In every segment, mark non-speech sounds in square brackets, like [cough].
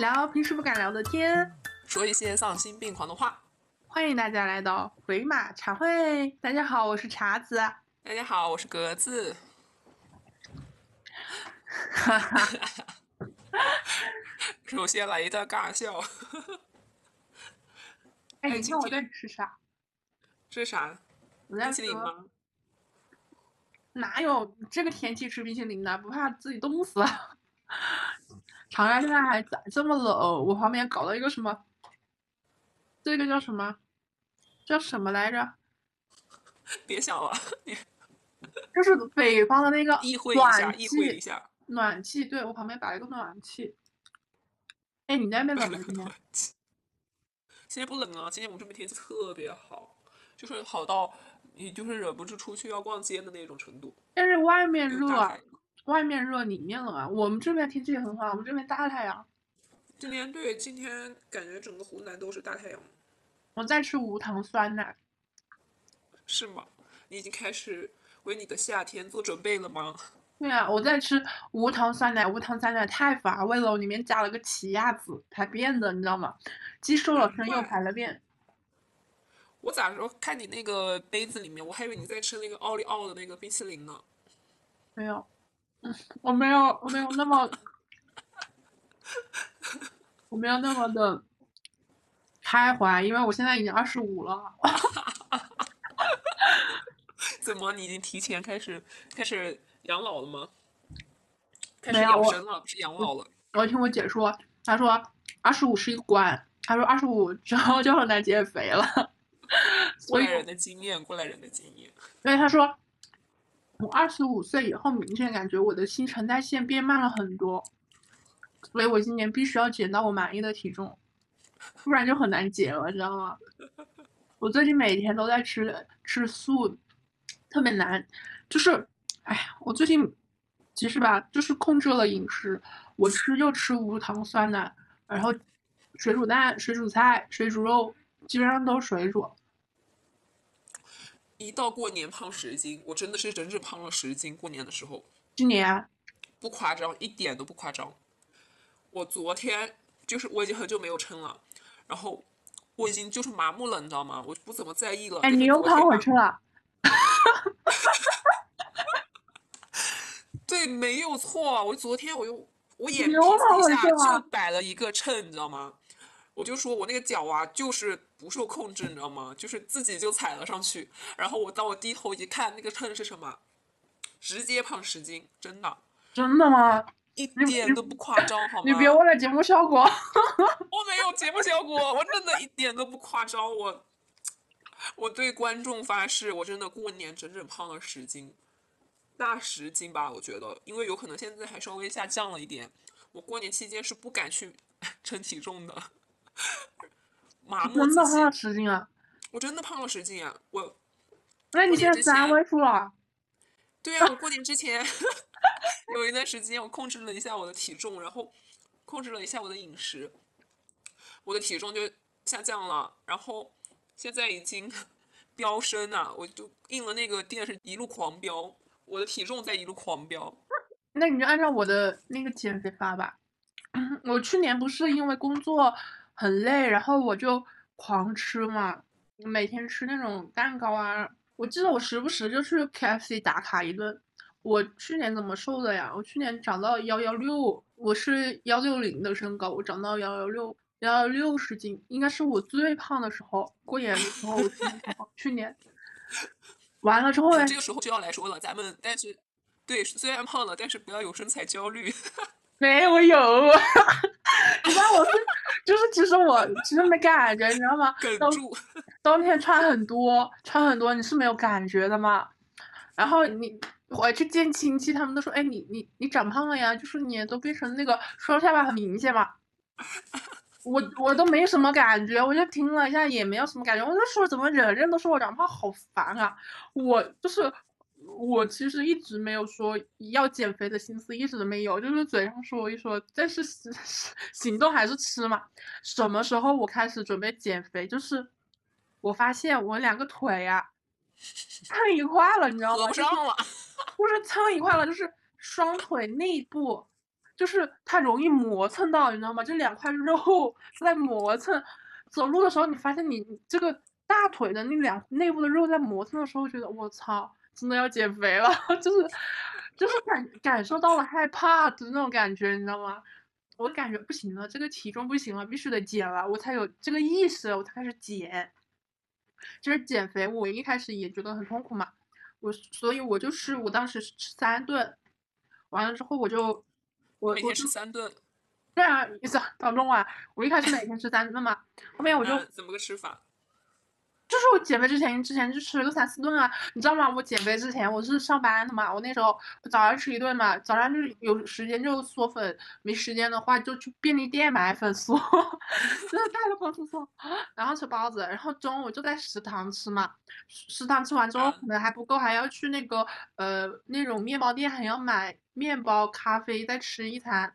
聊平时不敢聊的天，说一些丧心病狂的话。欢迎大家来到鬼马茶会。大家好，我是茶子。大家好，我是格子。哈哈，首先来一段尬笑。哎，你看我在吃啥？这是啥？冰淇淋吗？哪有这个天气吃冰淇淋的？不怕自己冻死？长沙现在还咋这么冷，我旁边搞了一个什么？这个叫什么？叫什么来着？[laughs] 别想了，就是北方的那个意会一下，意会一下。暖气，对我旁边摆了一个暖气。哎，你那边冷吗？今天？[laughs] 现在不冷啊，今天我们这边天气特别好，就是好到你就是忍不住出去要逛街的那种程度。但是外面热，外面热，里面冷啊。我们这边天气也很好，我们这边大太阳。今天对，今天感觉整个湖南都是大太阳。我在吃无糖酸奶。是吗？你已经开始为你的夏天做准备了吗？[laughs] 对啊，我在吃无糖酸奶，无糖酸奶太乏味了，里面加了个奇亚籽排便的，你知道吗？鸡瘦了身又排了便。我咋说？看你那个杯子里面，我还以为你在吃那个奥利奥的那个冰淇淋呢。没有，嗯，[laughs] 我没有，我没有那么，我没有那么的开怀，因为我现在已经二十五了。[laughs] 怎么？你已经提前开始开始？养老了吗？开始养生了，不是养老了。我听我姐说，她说二十五是一关，她说二十五之后就很难减肥了。[laughs] 过来人的经验，过来人的经验。所以她说，我二十五岁以后，明显感觉我的新陈代谢变慢了很多，所以我今年必须要减到我满意的体重，不然就很难减了，知道吗？我最近每天都在吃吃素，特别难，就是。哎，我最近其实吧，就是控制了饮食，我吃就吃无糖酸奶，然后水煮蛋、水煮菜、水煮肉，基本上都是水煮。一到过年胖十斤，我真的是整整胖了十斤。过年的时候，今年不夸张，一点都不夸张。我昨天就是我已经很久没有称了，然后我已经就是麻木了，你知道吗？我不怎么在意了。哎，你又胖回去了。[laughs] 对，没有错。我昨天我又我眼皮底下就摆了一个秤，你知道吗？我就说我那个脚啊，就是不受控制，你知道吗？就是自己就踩了上去。然后我当我低头一看，那个秤是什么？直接胖十斤，真的。真的吗？一点都不夸张，好吗？你别为了节目效果。我没有节目效果，我真的一点都不夸张。我我对观众发誓，我真的过年整整胖了十斤。大十斤吧，我觉得，因为有可能现在还稍微下降了一点。我过年期间是不敢去 [laughs] 称体重的，麻木真的胖了十斤啊！我真的胖了十斤啊！我，那你现在三位数了？对啊，我过年之前 [laughs] 有一段时间，我控制了一下我的体重，然后控制了一下我的饮食，我的体重就下降了，然后现在已经 [laughs] 飙升了，我就应了那个电视一路狂飙。我的体重在一路狂飙，那你就按照我的那个减肥法吧。[coughs] 我去年不是因为工作很累，然后我就狂吃嘛，每天吃那种蛋糕啊。我记得我时不时就去 KFC 打卡一顿。我去年怎么瘦的呀？我去年长到幺幺六，我是幺六零的身高，我长到幺幺六，幺幺六十斤，应该是我最胖的时候。过年的时候，去年。完了之后呢？这个时候就要来说了，咱们但是，对，虽然胖了，但是不要有身材焦虑。没，我有。[laughs] 你知道我是，就是其实我其实没感觉，你知道吗？哽住。冬天穿很多，穿很多，你是没有感觉的嘛？然后你回去见亲戚，他们都说：“哎，你你你长胖了呀！”就是你都变成那个双下巴很明显嘛。[laughs] 我我都没什么感觉，我就听了一下也没有什么感觉。我就说怎么人人都说我长胖，好烦啊！我就是我其实一直没有说要减肥的心思，一直都没有，就是嘴上说一说，但是 [laughs] 行动还是吃嘛。什么时候我开始准备减肥？就是我发现我两个腿呀 [laughs] 蹭一块了，你知道吗？合不上了，[laughs] 不是蹭一块了，就是双腿内部。就是它容易磨蹭到，你知道吗？这两块肉在磨蹭，走路的时候你发现你这个大腿的那两内部的肉在磨蹭的时候，觉得我操，真的要减肥了，[laughs] 就是就是感感受到了害怕的那种感觉，你知道吗？我感觉不行了，这个体重不行了，必须得减了，我才有这个意识，我才开始减。就是减肥，我一开始也觉得很痛苦嘛，我所以，我就是我当时是吃三顿，完了之后我就。我每天吃三顿，对啊，意思早中晚，我一开始每天吃三顿嘛，后面我就怎么个吃法？就是我减肥之前，之前就吃了个三四顿啊，你知道吗？我减肥之前我是上班的嘛，我那时候早上吃一顿嘛，早上就是有时间就嗦粉，没时间的话就去便利店买粉嗦，[laughs] 真的带了粉嗦，然后吃包子，然后中午就在食堂吃嘛，食堂吃完之后可能还不够，还要去那个呃那种面包店还要买面包、咖啡再吃一餐，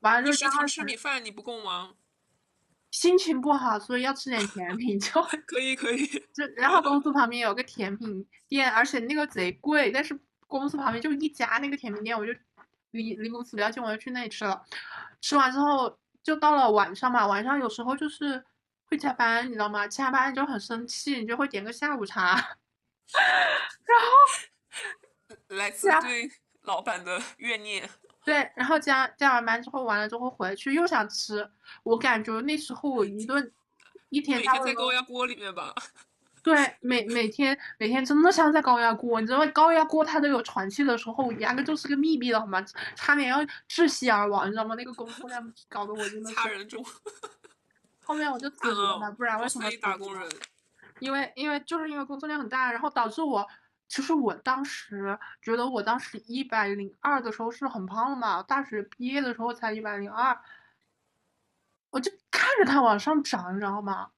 完了就食堂吃米饭你不够吗？心情不好，所以要吃点甜品，就 [laughs] 可以可以。就然后公司旁边有个甜品店，而且那个贼贵，但是公司旁边就一家那个甜品店，我就离离公司比较近，我就去那里吃了。吃完之后就到了晚上嘛，晚上有时候就是会加班，你知道吗？加班就很生气，你就会点个下午茶，[laughs] 然后来自对老板的怨念。对，然后加加完班之后，完了之后回去又想吃。我感觉那时候我一顿一天。每天在高压锅里面吧。[laughs] 对，每每天每天真的像在高压锅，你知道？高压锅它都有喘气的时候，压根就是个密闭的，好吗？差点要窒息而亡，你知道吗？那个工作量搞得我真的。差人中。后面我就辞职了，不然为什么？打工人。因为因为就是因为工作量很大，然后导致我。其实我当时觉得，我当时一百零二的时候是很胖了嘛。大学毕业的时候才一百零二，我就看着它往上涨，你知道吗？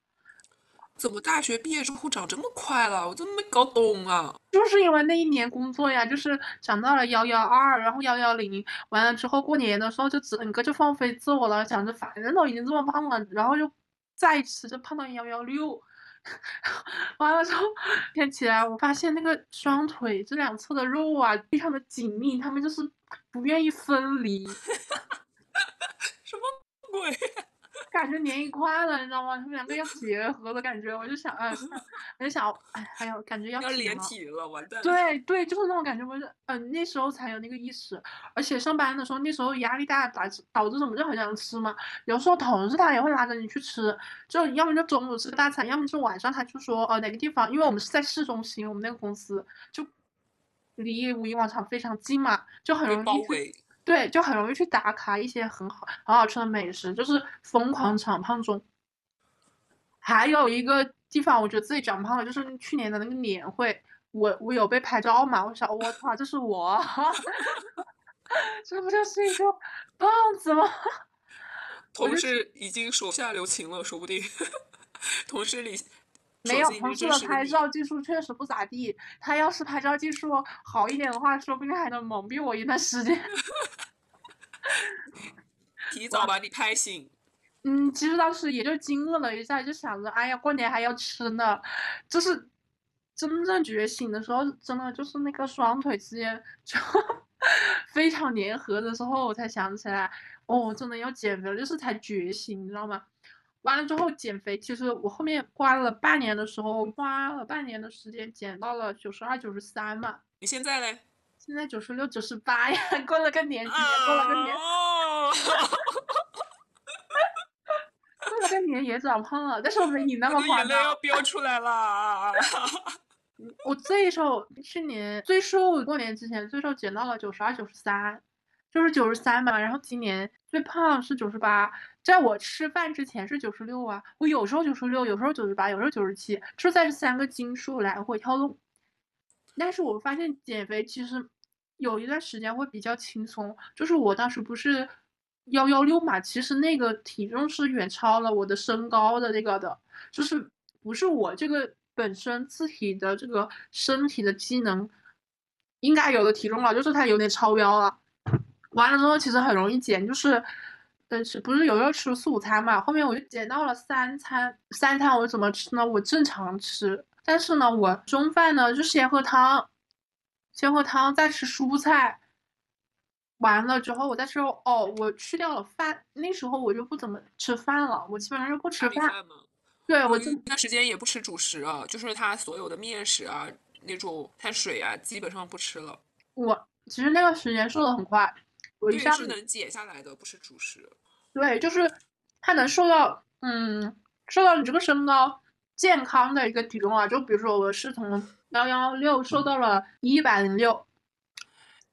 怎么大学毕业之后长这么快了？我真没搞懂啊！就是因为那一年工作呀，就是长到了幺幺二，然后幺幺零，完了之后过年的时候就整个就放飞自我了，想着反正都已经这么胖了，然后就再吃就胖到幺幺六。[laughs] 完了之后，天起来，我发现那个双腿这两侧的肉啊，非常的紧密，他们就是不愿意分离。[laughs] 什么鬼？感觉连一块了，你知道吗？他们两个要结合的感觉，我就想，哎，我就想，哎，还有感觉要要连体了，完蛋。对对，就是那种感觉，我就，嗯，那时候才有那个意识，而且上班的时候，那时候压力大，导致导致什么就很想吃嘛。有时候同事他也会拉着你去吃，就要么就中午吃个大餐，要么就晚上他就说，呃，哪个地方，因为我们是在市中心，我们那个公司就离五一广场非常近嘛，就很容易。对，就很容易去打卡一些很好很好吃的美食，就是疯狂长胖中。还有一个地方，我觉得自己长胖了，就是去年的那个年会，我我有被拍照嘛，我想，我操，这是我，[laughs] 这不就是一个胖子吗？[laughs] 同事已经手下留情了，说不定。[laughs] 同事里没有同事的拍照技术确实不咋地，他要是拍照技术好一点的话，说不定还能蒙蔽我一段时间。[laughs] 提早把你拍醒。嗯，其实当时也就惊愕了一下，就想着，哎呀，过年还要吃呢。就是真正觉醒的时候，真的就是那个双腿之间就 [laughs] 非常粘合的时候，我才想起来，哦，真的要减肥了，就是才觉醒，你知道吗？完了之后减肥，其实我后面花了半年的时候，花了半年的时间减到了九十二、九十三嘛。你现在嘞？现在九十六、九十八呀，[laughs] 过了个年，过了个年，过了个年也长胖了，但是我没你那么夸张。眼泪要飙出来了。[laughs] 我最瘦去年最瘦过年之前最瘦减到了九十二、九十三，就是九十三嘛。然后今年最胖是九十八，在我吃饭之前是九十六啊。我有时候九十六，有时候九十八，有时候九十七，就在这三个斤数来回跳动。但是我发现减肥其实。有一段时间会比较轻松，就是我当时不是幺幺六嘛，其实那个体重是远超了我的身高的那个的，就是不是我这个本身自体的这个身体的机能应该有的体重了，就是它有点超标了。完了之后其实很容易减，就是但是不是有时候吃四五餐嘛，后面我就减到了三餐，三餐我怎么吃呢？我正常吃，但是呢，我中饭呢就先喝汤。先喝汤，再吃蔬菜，完了之后，我再吃肉。哦，我去掉了饭，那时候我就不怎么吃饭了，我基本上就不吃饭。饭？对，我这段时间也不吃主食啊，就是它所有的面食啊，那种碳水啊，基本上不吃了。我其实那个时间瘦的很快，对，是能减下来的，不是主食。对，就是它能瘦到嗯，瘦到你这个身高健康的一个体重啊。就比如说我是从幺幺六瘦到了一百零六，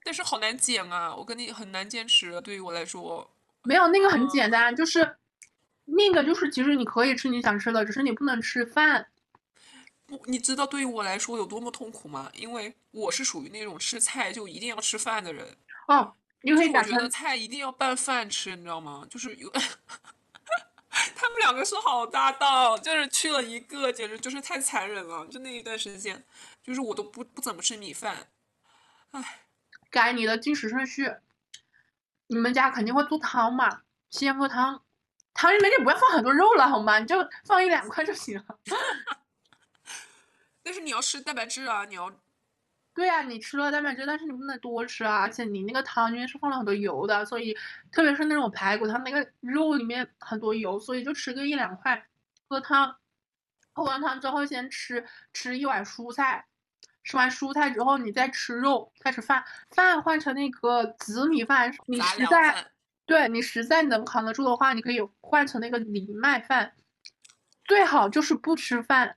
但是好难减啊，我跟你很难坚持，对于我来说。没有那个很哦简单，就是那个就是其实你可以吃你想吃的，只是你不能吃饭。不，你知道对于我来说有多么痛苦吗？因为我是属于那种吃菜就一定要吃饭的人，哦，你可就是我觉得菜一定要拌饭吃，你知道吗？就是有，[laughs] 他们两个是好搭档，就是去了一个，简直就是太残忍了。就那一段时间，就是我都不不怎么吃米饭，唉改你的进食顺序。你们家肯定会做汤嘛，先喝汤，汤里面就不要放很多肉了好吗？你就放一两块就行了。[laughs] 但是你要吃蛋白质啊，你要对呀、你吃了蛋白质，但是你不能多吃啊，而且你那个汤因为是放了很多油的，所以特别是那种排骨它，那个肉里面很多油，所以就吃个一两块，喝汤，喝完汤之后先吃吃一碗蔬菜，吃完蔬菜之后你再吃肉，开始饭，饭换成那个紫米饭，你实在。对你实在能扛得住的话，你可以换成那个藜麦饭，最好就是不吃饭。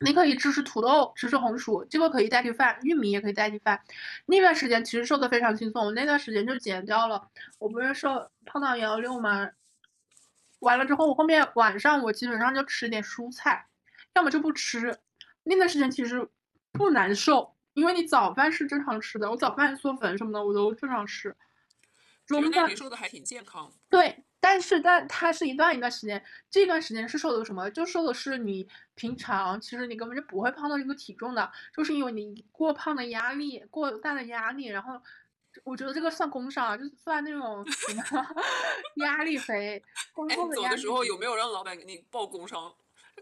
你可以吃吃土豆，吃吃红薯，这个可以代替饭，玉米也可以代替饭。那段时间其实瘦的非常轻松，我那段时间就减掉了，我不是瘦胖到幺六吗？完了之后，我后面晚上我基本上就吃点蔬菜，要么就不吃。那段时间其实不难受，因为你早饭是正常吃的，我早饭嗦粉什么的我都正常吃。中饭你瘦的还挺健康。对，但是但它是一段一段时间，这段时间是瘦的什么？就瘦的是你平常其实你根本就不会胖到这个体重的，就是因为你过胖的压力，过大的压力，然后我觉得这个算工伤啊，就是算那种什么 [laughs] 压力肥，工哎，作的时候有没有让老板给你报工伤？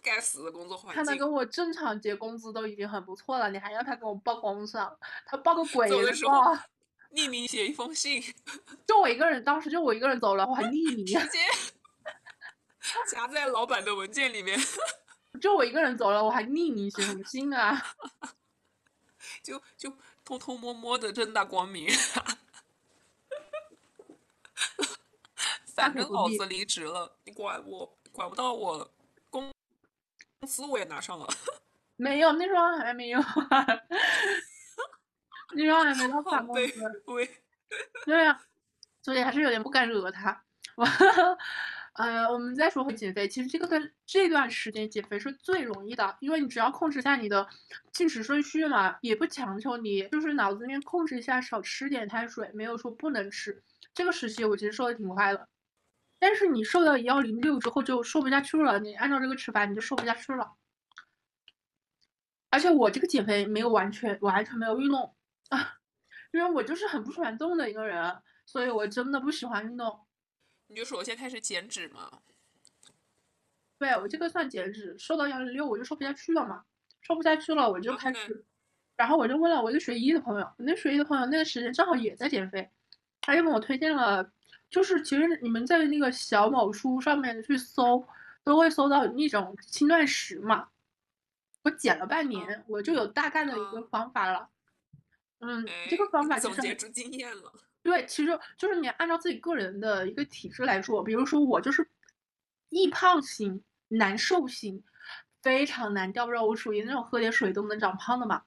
该死的工作环境他能给。我正常结工资都已经很不错了，你还要他给我报工伤，他报个 [laughs] 鬼的走的时候报！匿名写一封信，[laughs] 就我一个人，当时就我一个人走了，我还匿名。直接 [laughs] 夹在老板的文件里面，[laughs] 就我一个人走了，我还匿名写什么信啊？就就偷偷摸摸的正大光明。反正老子离职了，你管我管不到我了，工工资我也拿上了，没有，那时候还没有，那时候还没到发好卑工资。微。对呀、所以还是有点不敢惹他。我，呃，我们再说回减肥，其实这个段这段时间减肥是最容易的，因为你只要控制一下你的进食顺序嘛，也不强求你，就是脑子里面控制一下，少吃点碳水，没有说不能吃。这个时期我其实瘦的挺快的，但是你瘦到幺零六之后就瘦不下去了，你按照这个吃法你就瘦不下去了。而且我这个减肥没有完全完全没有运动啊，[laughs] 因为我就是很不喜欢动的一个人，所以我真的不喜欢运动。你就首先开始减脂嘛，对我这个算减脂，瘦到幺零六我就瘦不下去了嘛，瘦不下去了我就开始，然后我就问了我一个学医的朋友，我那学医的朋友那个时间正好也在减肥，他就跟我推荐了，就是其实你们在那个小某书上面去搜，都会搜到那种轻断食嘛。我减了半年，我就有大概的一个嗯方法了。嗯，哎，这个方法总结出经验了。对，其实就是你按照自己个人的一个体质来说，比如说我就是易胖型、难瘦型，非常难掉肉，我属于那种喝点水都能长胖的嘛。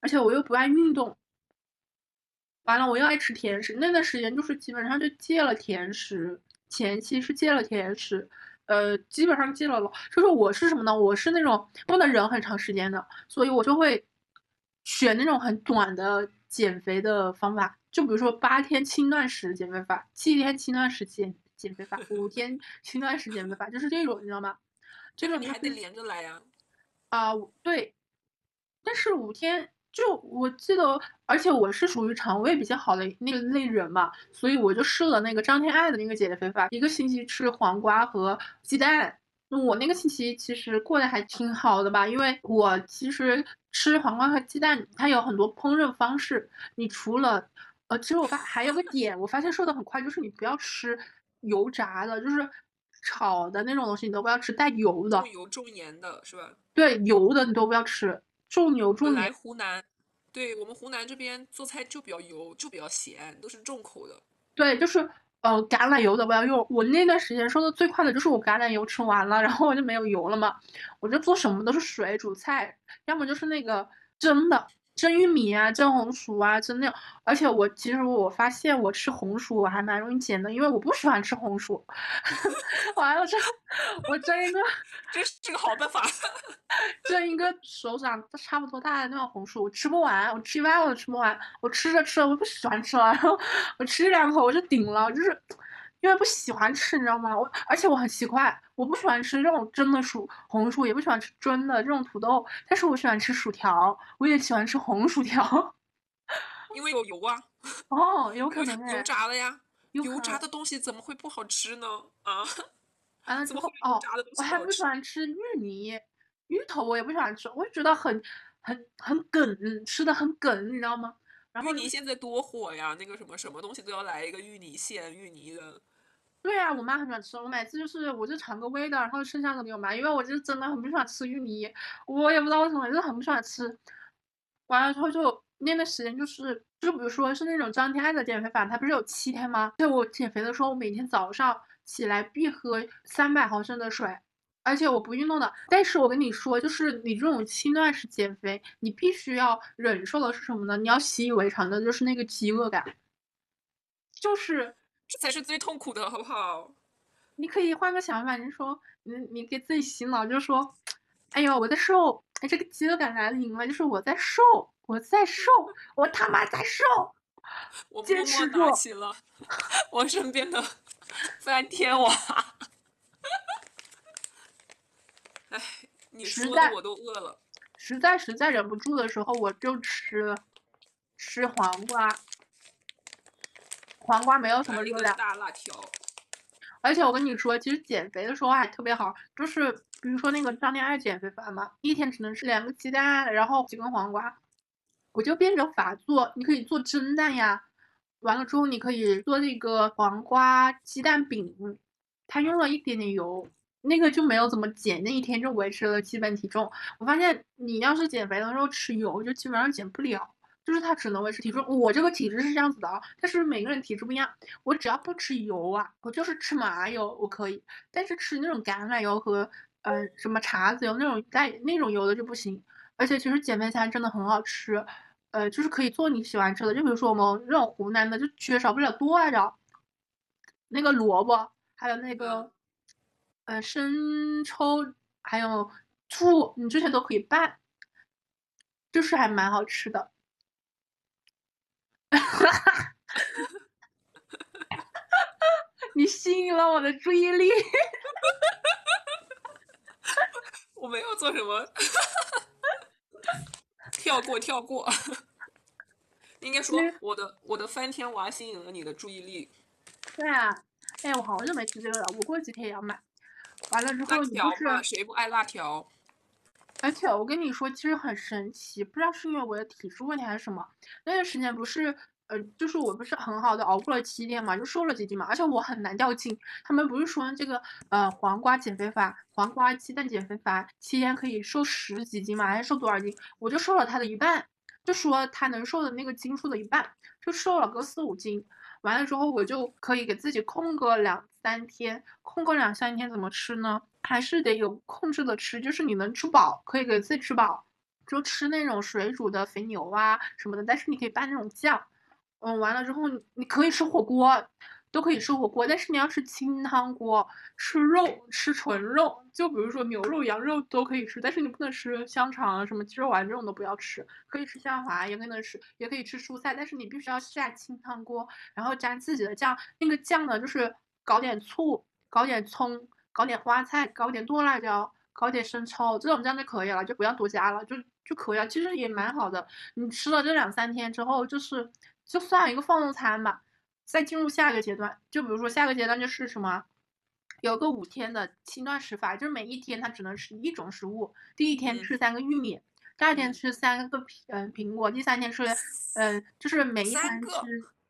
而且我又不爱运动，完了我又爱吃甜食，那段时间就是基本上就戒了甜食，前期是戒了甜食，呃，基本上戒了了。就是我是什么呢？我是那种不能忍很长时间的，所以我就会选那种很短的减肥的方法，就比如说八天轻断食减肥法，七天轻断食减减肥法，五天轻断食减肥法，就是这种，你知道吗？这种就是你还得连着来呀、啊、对，但是五天就我记得，而且我是属于肠胃比较好的那个类人嘛，所以我就试了那个张天爱的那个减肥法，一个星期吃黄瓜和鸡蛋，我那个星期其实过得还挺好的吧，因为我其实吃黄瓜和鸡蛋，它有很多烹饪方式。你除了，呃，其实我发还有个点，我发现瘦的很快，就是你不要吃油炸的，就是炒的那种东西，你都不要吃带油的，重油重盐的是吧？对，油的你都不要吃，重油重盐来盐。湖南，对我们湖南这边做菜就比较油，就比较咸，都是重口的。对，就是呃橄榄油的不要用。我那段时间瘦的最快的就是我橄榄油吃完了，然后我就没有油了嘛，我就做什么都是水煮菜，要么就是那个蒸的，蒸玉米啊，蒸红薯啊，蒸那种。而且我其实我发现我吃红薯我还蛮容易减的，因为我不喜欢吃红薯。[laughs] 完了之后，我蒸一个 [laughs] 这是个好办法。[laughs] 蒸一个手掌差不多大的那种红薯，我吃不完，我吃一半我都吃不完。我吃着吃着我不喜欢吃了，然后我吃一两口我就顶了，就是因为不喜欢吃，你知道吗？我而且我很奇怪，我不喜欢吃这种蒸的薯红薯，也不喜欢吃蒸的这种土豆，但是我喜欢吃薯条，我也喜欢吃红薯条。[laughs] 因为有油啊，哦，有可油能哎油，炸了呀。油炸的东西怎么会不好吃呢？啊，完了之后怎么会油哦，炸的东我还不喜？欢吃芋泥，芋头我也不喜欢吃，我就觉得很很很梗，吃的很梗，你知道吗？然后芋泥现在多火呀，那个什么什么东西都要来一个芋泥馅、芋泥的。对啊，我妈很喜欢吃，我每次就是我就尝个味道，然后剩下的给我妈，因为我就真的很不喜欢吃芋泥，我也不知道为什么，就是很不喜欢吃。完了之后就那段时间就是，就比如说是那种张天爱的减肥法，它不是有七天吗？就我减肥的时候，我每天早上起来必喝三百毫升的水，而且我不运动的。但是我跟你说，就是你这种轻断食减肥，你必须要忍受的是什么呢？你要习以为常的就是那个饥饿感，就是。这才是最痛苦的，好不好？你可以换个想法，你说你你给自己洗脑，就说，哎呦我在瘦，哎这个饥饿感来临了，就是我在瘦，我在瘦，我他妈在瘦，[laughs] 我默坚持住起了 [laughs] 我身边的 [laughs] 翻天娃。哎，你说的我都饿了。实在实在忍不住的时候，我就吃吃黄瓜，黄瓜没有什么热量，大辣条，而且我跟你说，其实减肥的时候还特别好，就是比如说那个张天爱减肥法嘛，一天只能吃两个鸡蛋，然后几根黄瓜，我就变着法做，你可以做蒸蛋呀，完了之后你可以做那个黄瓜鸡蛋饼，它用了一点点油，那个就没有怎么减，那一天就维持了基本体重。我发现你要是减肥的时候吃油，就基本上减不了。就是它只能维持体重，我这个体质是这样子的啊，但是每个人体质不一样。我只要不吃油啊，我就是吃麻油我可以，但是吃那种橄榄油和呃什么茶籽油那种带那种油的就不行。而且其实减肥餐真的很好吃，呃，就是可以做你喜欢吃的，就比如说我们这种湖南的就缺少不了多辣椒，那个萝卜，还有那个呃生抽，还有醋，你这些都可以拌，就是还蛮好吃的。[laughs] 你吸引了我的注意力。[laughs] 我没有做什么，跳过跳过。应该说我的我的翻天娃吸引了你的注意力。对啊，哎，我好久没吃这个了，我过几天也要买。完了之后，你不是，谁不爱辣条？而且我跟你说，其实很神奇，不知道是因为我的体质问题还是什么，那段时间不是，呃，就是我不是很好的熬过了七天嘛，就瘦了几斤嘛，而且我很难掉筋。他们不是说这个呃黄瓜减肥法、黄瓜鸡蛋减肥法，七天可以瘦十几斤嘛，还是瘦多少斤？我就瘦了它的一半，就说它能瘦的那个斤数的一半，就瘦了个四五斤。完了之后，我就可以给自己空个两三天，空个两三天怎么吃呢？还是得有控制的吃，就是你能吃饱，可以给自己吃饱，就吃那种水煮的肥牛啊什么的，但是你可以拌那种酱。嗯，完了之后你可以吃火锅，都可以吃火锅，但是你要吃清汤锅，吃肉，吃纯肉，就比如说牛肉、羊肉都可以吃，但是你不能吃香肠、什么鸡肉丸这种都不要吃。可以吃虾滑，也可能吃，也可以吃蔬菜，但是你必须要下清汤锅，然后沾自己的酱。那个酱呢，就是搞点醋，搞点葱，搞点花菜，搞点剁辣椒，搞点生抽，这种这样就可以了，就不要多加了，就就可以了。其实也蛮好的。你吃了这两三天之后，就是就算一个放纵餐吧。再进入下一个阶段，就比如说下个阶段就是什么，有个五天的轻断食法，就是每一天它只能吃一种食物。第一天吃三个玉米，第二天吃三个苹嗯苹果，第三天吃嗯就是每一餐吃。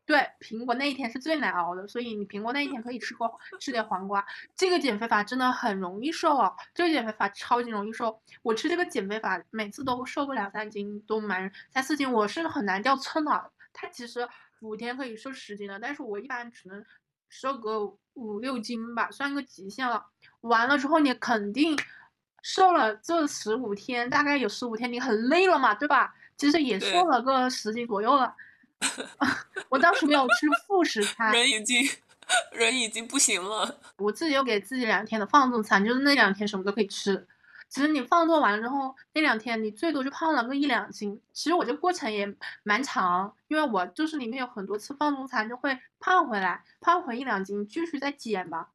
对，苹果那一天是最难熬的，所以你苹果那一天可以吃个吃点黄瓜。这个减肥法真的很容易瘦哦，这个减肥法超级容易瘦。我吃这个减肥法，每次都瘦个两三斤，都蛮三四斤，我是很难掉秤的。它其实五天可以瘦十斤的，但是我一般只能瘦个五六斤吧，算个极限了。完了之后，你肯定瘦了这十五天，大概有十五天你很累了嘛，对吧？其实也瘦了个十斤左右了。[laughs] 我当时没有吃副食餐，人已经人已经不行了。我自己又给自己两天的放纵餐，就是那两天什么都可以吃。其实你放纵完了之后，那两天你最多就胖了个一两斤。其实我这过程也蛮长，因为我就是里面有很多次放纵餐就会胖回来，胖回一两斤，继续再减吧。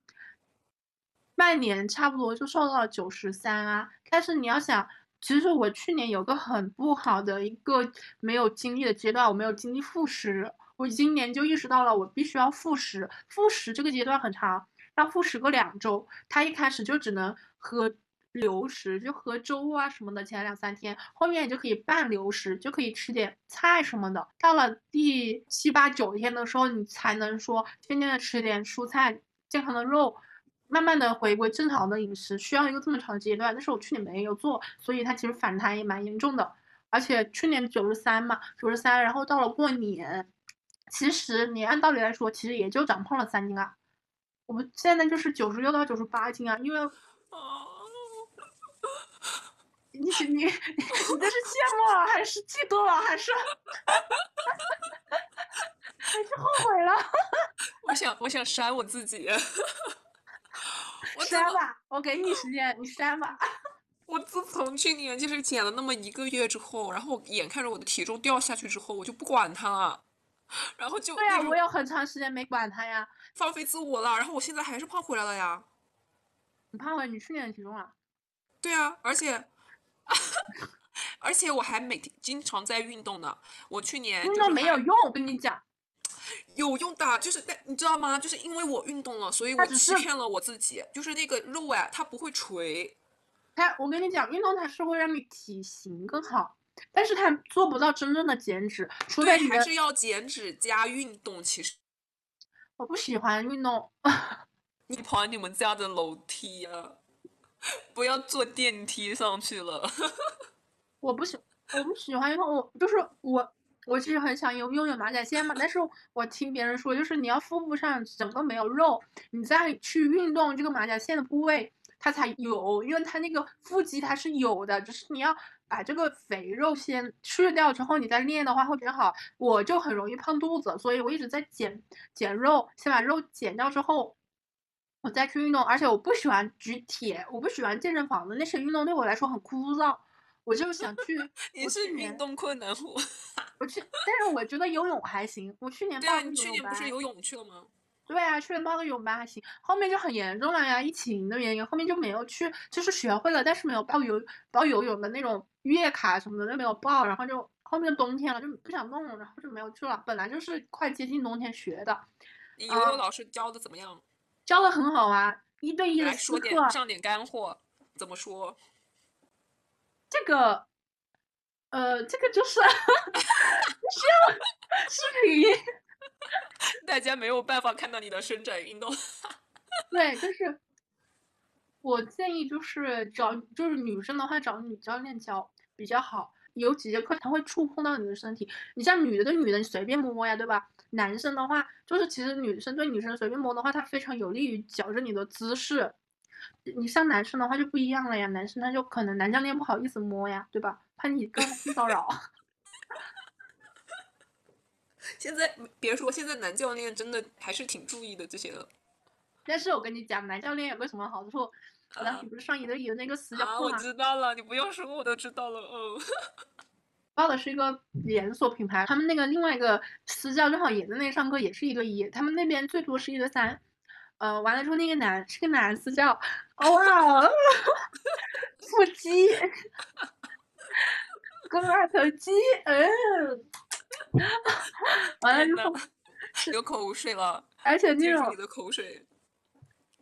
半年差不多就瘦到了九十三啊。但是你要想。其实我去年有个很不好的一个没有经历的阶段，我没有经历复食。我今年就意识到了，我必须要复食。复食这个阶段很长，要复食个两周。他一开始就只能喝流食，就喝粥啊什么的，前两三天，后面就可以半流食，就可以吃点菜什么的。到了第七八九天的时候，你才能说天天的吃点蔬菜、健康的肉。慢慢的回归正常的饮食需要一个这么长的阶段，但是我去年没有做，所以它其实反弹也蛮严重的。而且去年九十三嘛，九十三，然后到了过年，其实你按道理来说，其实也就长胖了三斤啊。我们现在就是九十六到九十八斤啊，因为，[laughs] 你你你这是羡慕了，还是嫉妒了，还是，[laughs] 还是后悔了？[laughs] 我想我想删我自己。删吧，我给你时间，你删吧。[laughs] 我自从去年就是减了那么一个月之后，然后眼看着我的体重掉下去之后，我就不管它了，然后就对呀，我有很长时间没管它呀，放飞自我了。然后我现在还是胖回来了呀。你胖回你去年的体重了？对啊，而且 [laughs] 而且我还每天经常在运动呢。我去年运动没有用，我跟你讲。有用的，就是但你知道吗？就是因为我运动了，所以我欺骗了我自己。就是那个肉哎，它不会垂。它，我跟你讲，运动它是会让你体型更好，但是它做不到真正的减脂。除非还是要减脂加运动。其实我不喜欢运动。[laughs] 你跑你们家的楼梯呀，不要坐电梯上去了。[laughs] 我不喜，我不喜欢运动。我就是我。我其实很想拥拥有马甲线嘛，但是我听别人说，就是你要腹部上整个没有肉，你再去运动这个马甲线的部位，它才有，因为它那个腹肌它是有的，只是你要把这个肥肉先去掉之后，你再练的话会比较好。我就很容易胖肚子，所以我一直在减减肉，先把肉减掉之后，我再去运动。而且我不喜欢举铁，我不喜欢健身房的那些运动，对我来说很枯燥。我就想去，[laughs] 你是运动困难户。[laughs] 我去，但是我觉得游泳还行。我去年报你去年不是游泳去了吗？对啊，去年报个泳班还行。后面就很严重了呀，疫情的原因，后面就没有去，就是学会了，但是没有报游报游泳的那种月卡什么的都没有报，然后就后面冬天了就不想弄，然后就没有去了。本来就是快接近冬天学的。你游泳老师教的怎么样？教的很好啊，一对一的说点上点干货，怎么说？这个。呃，这个就是 [laughs] 需要视频，[laughs] 大家没有办法看到你的伸展运动。[laughs] 对，就是我建议就是找，就是女生的话找女教练教比较好。有几节课他会触碰到你的身体，你像女的对女的你随便摸呀，对吧？男生的话就是其实女生对女生随便摸的话，它非常有利于矫正你的姿势。你像男生的话就不一样了呀，男生他就可能男教练不好意思摸呀，对吧？怕你骚扰。[laughs] 现在别说，现在男教练真的还是挺注意的这些的。但是我跟你讲，男教练有个什么好处？我当时不是上一对一的那个私教课吗？我知道了，你不用说，我都知道了。哦。[laughs] 报的是一个连锁品牌，他们那个另外一个私教正好也在那上课，也是一对一，他们那边最多是一对三。呃，完了之后那个男是个男私教，[laughs] 哇，腹肌，肱二头肌，嗯，完了之后流口水了，而且那种你的口水，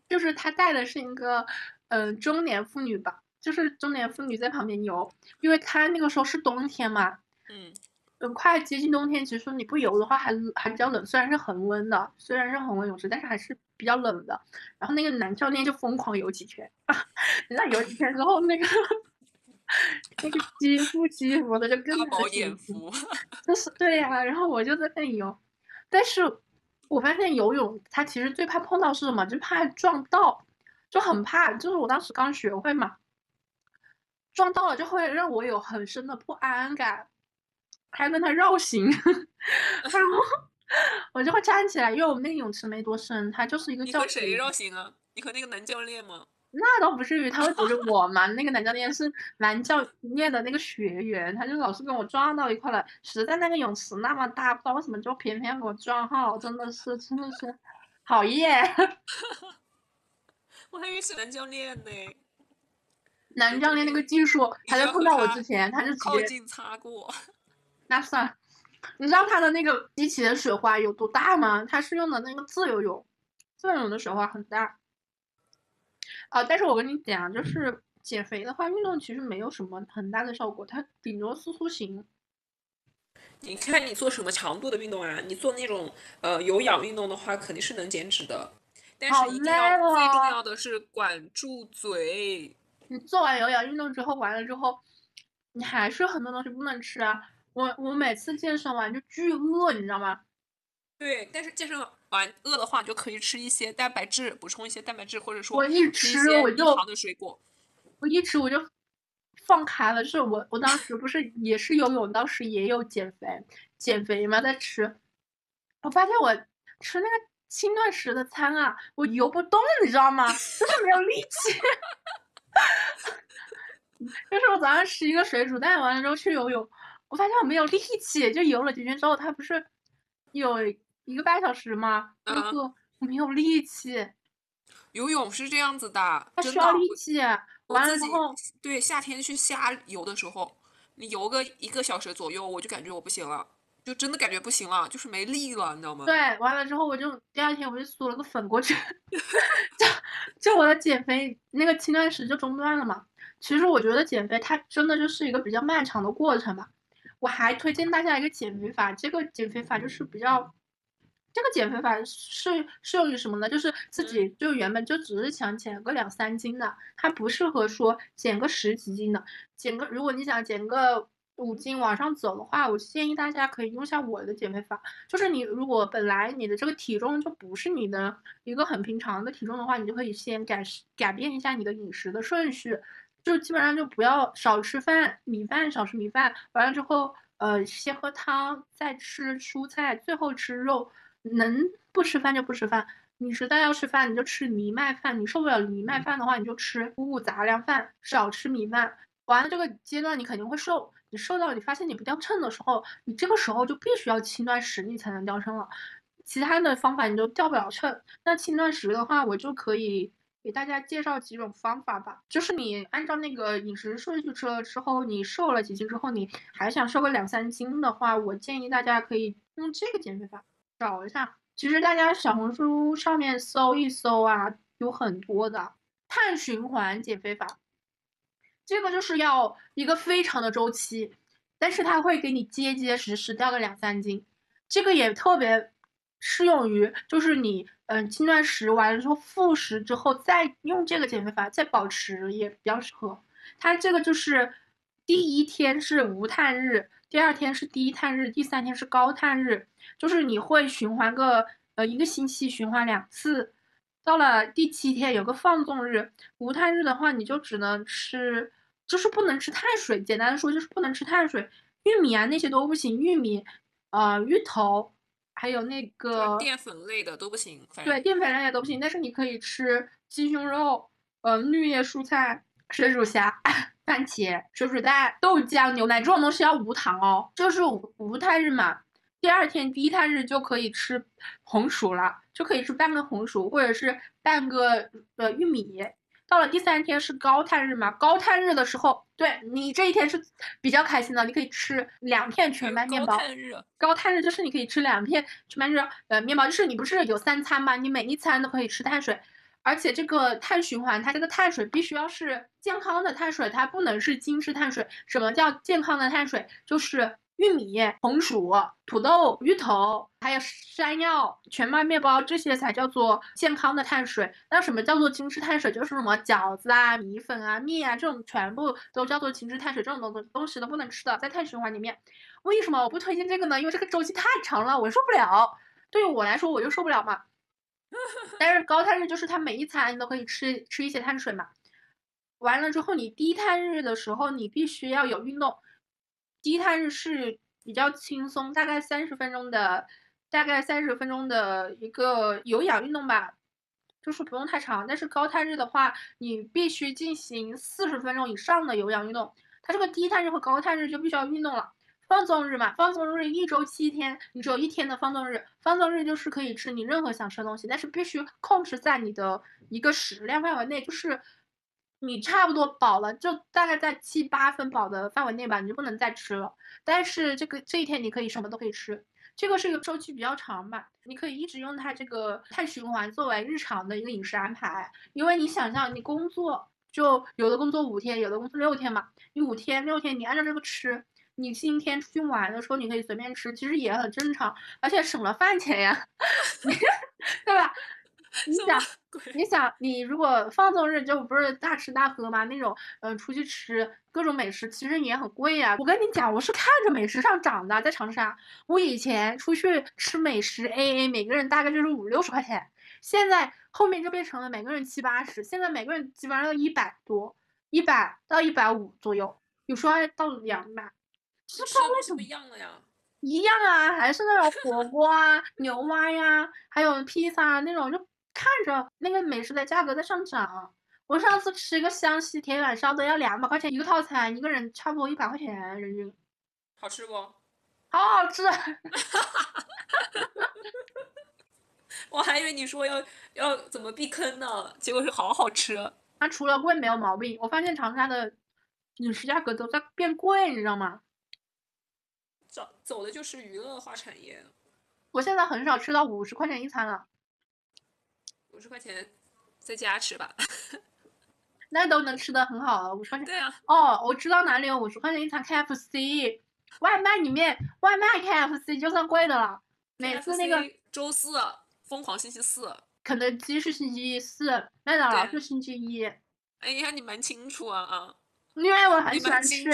就是他带的是一个嗯、呃中年妇女吧，就是中年妇女在旁边游，因为他那个时候是冬天嘛，嗯，嗯，快接近冬天，其实你不游的话还还比较冷，虽然是恒温的，虽然是恒温泳池，但是还是比较冷的。然后那个男教练就疯狂游几圈，你知道游几圈之后，那个那个肌肤肌肤的就更加大饱的紧实眼福。就是对呀、然后我就在那里游，但是我发现游泳它其实最怕碰到是什么？就怕撞到，就很怕。就是我当时刚学会嘛，撞到了就会让我有很深的不安感，还要跟他绕行，[laughs] 然后我就会站起来，因为我们那个泳池没多深，它就是一个教你和谁学绕行啊？你和那个男教练吗？那倒不至于，他会阻止 [laughs] 我嘛。那个男教练是男教练的那个学员，他就老是跟我撞到一块了。实在那个泳池那么大，不知道为什么就偏偏要给我撞号，真的是真的是讨厌。[laughs] 我还以为是男教练呢，男教练那个技术，他在碰到我之前，他就直接靠近擦过。那算了。你知道它的那个机器的水花有多大吗？它是用的那个自由泳，自由泳的水花很大。啊、但是我跟你讲，就是减肥的话，运动其实没有什么很大的效果，它顶多塑塑形。你看你做什么强度的运动啊？你做那种呃有氧运动的话，肯定是能减脂的，但是一定累要最重哦要的是管住嘴。你做完有氧运动之后，完了之后，你还是很多东西不能吃啊。我我每次健身完就巨饿，你知道吗？对，但是健身完饿的话，就可以吃一些蛋白质，补充一些蛋白质，或者说我一吃我就糖的水果。我一吃我就放开了，就是我我当时不是也是游泳，当时也有减肥减肥嘛，在吃，我发现我吃那个轻断食的餐啊，我游不动，你知道吗？就是没有力气。[laughs] 就是我早上吃一个水煮蛋，完了之后去游泳，我发现我没有力气，就游了几圈之后，它不是有一个半小时吗？那嗯个我没有力气，游泳是这样子的，它需要力气。完了之后，对夏天去瞎游的时候，你游个一个小时左右，我就感觉我不行了，就真的感觉不行了，就是没力了，你知道吗？对，完了之后我就第二天我就缩了个粉过去，[laughs] 就就我的减肥那个轻断食就中断了嘛。其实我觉得减肥它真的就是一个比较漫长的过程吧。我还推荐大家一个减肥法，这个减肥法就是比较，这个减肥法是适用于什么呢？就是自己就原本就只是想减个两三斤的，它不适合说减个十几斤的。减个如果你想减个五斤往上走的话，我建议大家可以用一下我的减肥法。就是你如果本来你的这个体重就不是你的一个很平常的体重的话，你就可以先改改变一下你的饮食的顺序，就基本上就不要少吃饭，米饭少吃米饭，完了之后呃先喝汤，再吃蔬菜，最后吃肉，能不吃饭就不吃饭。你实在要吃饭，你就吃藜麦饭；你受不了藜麦饭的话，你就吃五谷杂粮饭，少吃米饭。完了这个阶段，你肯定会瘦。你瘦到你发现你不掉秤的时候，你这个时候就必须要轻断食，你才能掉秤了。其他的方法你都掉不了秤。那轻断食的话，我就可以给大家介绍几种方法吧。就是你按照那个饮食顺序吃了之后，你瘦了几斤之后，你还想瘦个两三斤的话，我建议大家可以用这个减肥法找一下。其实大家小红书上面搜一搜啊，有很多的碳循环减肥法。这个就是要一个非常的周期，但是它会给你结结实实掉个两三斤。这个也特别适用于，就是你嗯轻断食完了之后复食之后再用这个减肥法再保持也比较适合。它这个就是第一天是无碳日，第二天是低碳日，第三天是高碳日，就是你会循环个呃一个星期循环两次。到了第七天有个放纵日，无碳日的话你就只能吃，就是不能吃碳水。简单的说就是不能吃碳水，玉米啊那些都不行，玉米，呃芋头，还有那个淀粉类的都不行，对淀粉类的都不行，但是你可以吃鸡胸肉，呃绿叶蔬菜、水煮虾、番茄、水煮蛋、豆浆、牛奶这种东西要无糖哦，就是无无碳日嘛。第二天低碳日就可以吃红薯了，就可以吃半个红薯或者是半个呃玉米。到了第三天是高碳日嘛，高碳日的时候，对你这一天是比较开心的，你可以吃两片全麦面包。高碳日高碳日就是你可以吃两片全麦日呃面包，就是你不是有三餐吗？你每一餐都可以吃碳水，而且这个碳循环，它这个碳水必须要是健康的碳水，它不能是精致碳水。什么叫健康的碳水？就是玉米、红薯、土豆、芋头，还有山药、全麦面包，这些才叫做健康的碳水。那什么叫做精致碳水？就是什么饺子啊、米粉啊、面啊，这种全部都叫做精致碳水。这种东东西都不能吃的，在碳循环里面。为什么我不推荐这个呢？因为这个周期太长了，我受不了。对于我来说，我就受不了嘛。[laughs] 但是高碳日就是它每一餐你都可以吃吃一些碳水嘛。完了之后，你低碳日的时候，你必须要有运动。低碳日是比较轻松，大概三十分钟的，大概三十分钟的一个有氧运动吧，就是不用太长。但是高碳日的话，你必须进行四十分钟以上的有氧运动。它这个低碳日和高碳日就必须要运动了。放纵日嘛，放纵日一周七天，你只有一天的放纵日。放纵日就是可以吃你任何想吃的东西，但是必须控制在你的一个食量范围内，就是你差不多饱了，就大概在七八分饱的范围内吧，你就不能再吃了。但是这个这一天你可以什么都可以吃，这个是一个周期比较长吧，你可以一直用它这个碳循环作为日常的一个饮食安排。因为你想象你工作就有的工作五天，有的工作六天嘛，你五天六天你按照这个吃。你今天出去玩的时候，你可以随便吃，其实也很正常，而且省了饭钱呀 [laughs] [laughs] 对吧？[laughs] 你想，你想，你如果放纵日就不是大吃大喝吗，那种，嗯，出去吃各种美食，其实也很贵呀。我跟你讲，我是看着美食上涨的，在长沙，我以前出去吃美食 A A，每个人大概就是五六十块钱，现在后面就变成了每个人七八十，现在每个人基本上要一百多，一百到一百五左右，有时候还到两百。吃的为什么一样了呀？一样啊，还是那种火锅啊、牛蛙呀，还有披萨那种，就看着那个美食的价格在上涨。我上次吃一个湘西铁板烧都要两百块钱一个套餐，一个人差不多一百块钱人均。好吃不？好好吃。[laughs] 我还以为你说要要怎么避坑呢，结果是好好吃。它除了贵没有毛病，我发现长沙的饮食价格都在变贵，你知道吗？走走的就是娱乐化产业，我现在很少吃到五十块钱一餐了。五十块钱在家吃吧，[laughs] 那都能吃的很好了。五十块钱，对啊。哦，我知道哪里有五十块钱一餐 KFC 外卖里面外卖 KFC 就算贵的了。每次那个周四疯狂星期四，肯德基是星期四，麦当劳是星期一。哎呀，你蛮清楚啊啊！因为我很喜欢吃。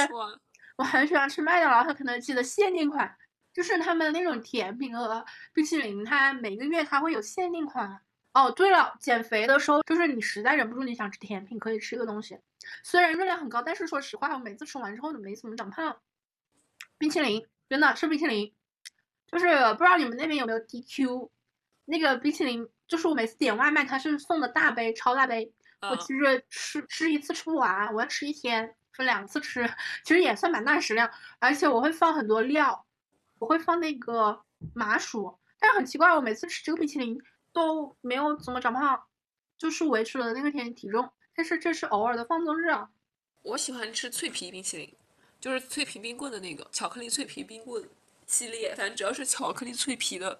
我很喜欢吃麦当劳和肯德基的限定款，就是他们那种甜品和冰淇淋，它每个月它会有限定款。哦，对了，减肥的时候，就是你实在忍不住你想吃甜品，可以吃一个东西，虽然热量很高，但是说实话，我每次吃完之后都没怎么长胖。冰淇淋，真的吃冰淇淋，就是不知道你们那边有没有 DQ，那个冰淇淋，就是我每次点外卖，它是送的大杯，超大杯，我其实吃吃一次吃不完，我要吃一天。分两次吃，其实也算蛮大食量，而且我会放很多料，我会放那个麻薯，但是很奇怪，我每次吃这个冰淇淋都没有怎么长胖，就是维持了那个天体重。但是这是偶尔的放纵日啊。我喜欢吃脆皮冰淇淋，就是脆皮冰棍的那个巧克力脆皮冰棍系列，反正只要是巧克力脆皮的，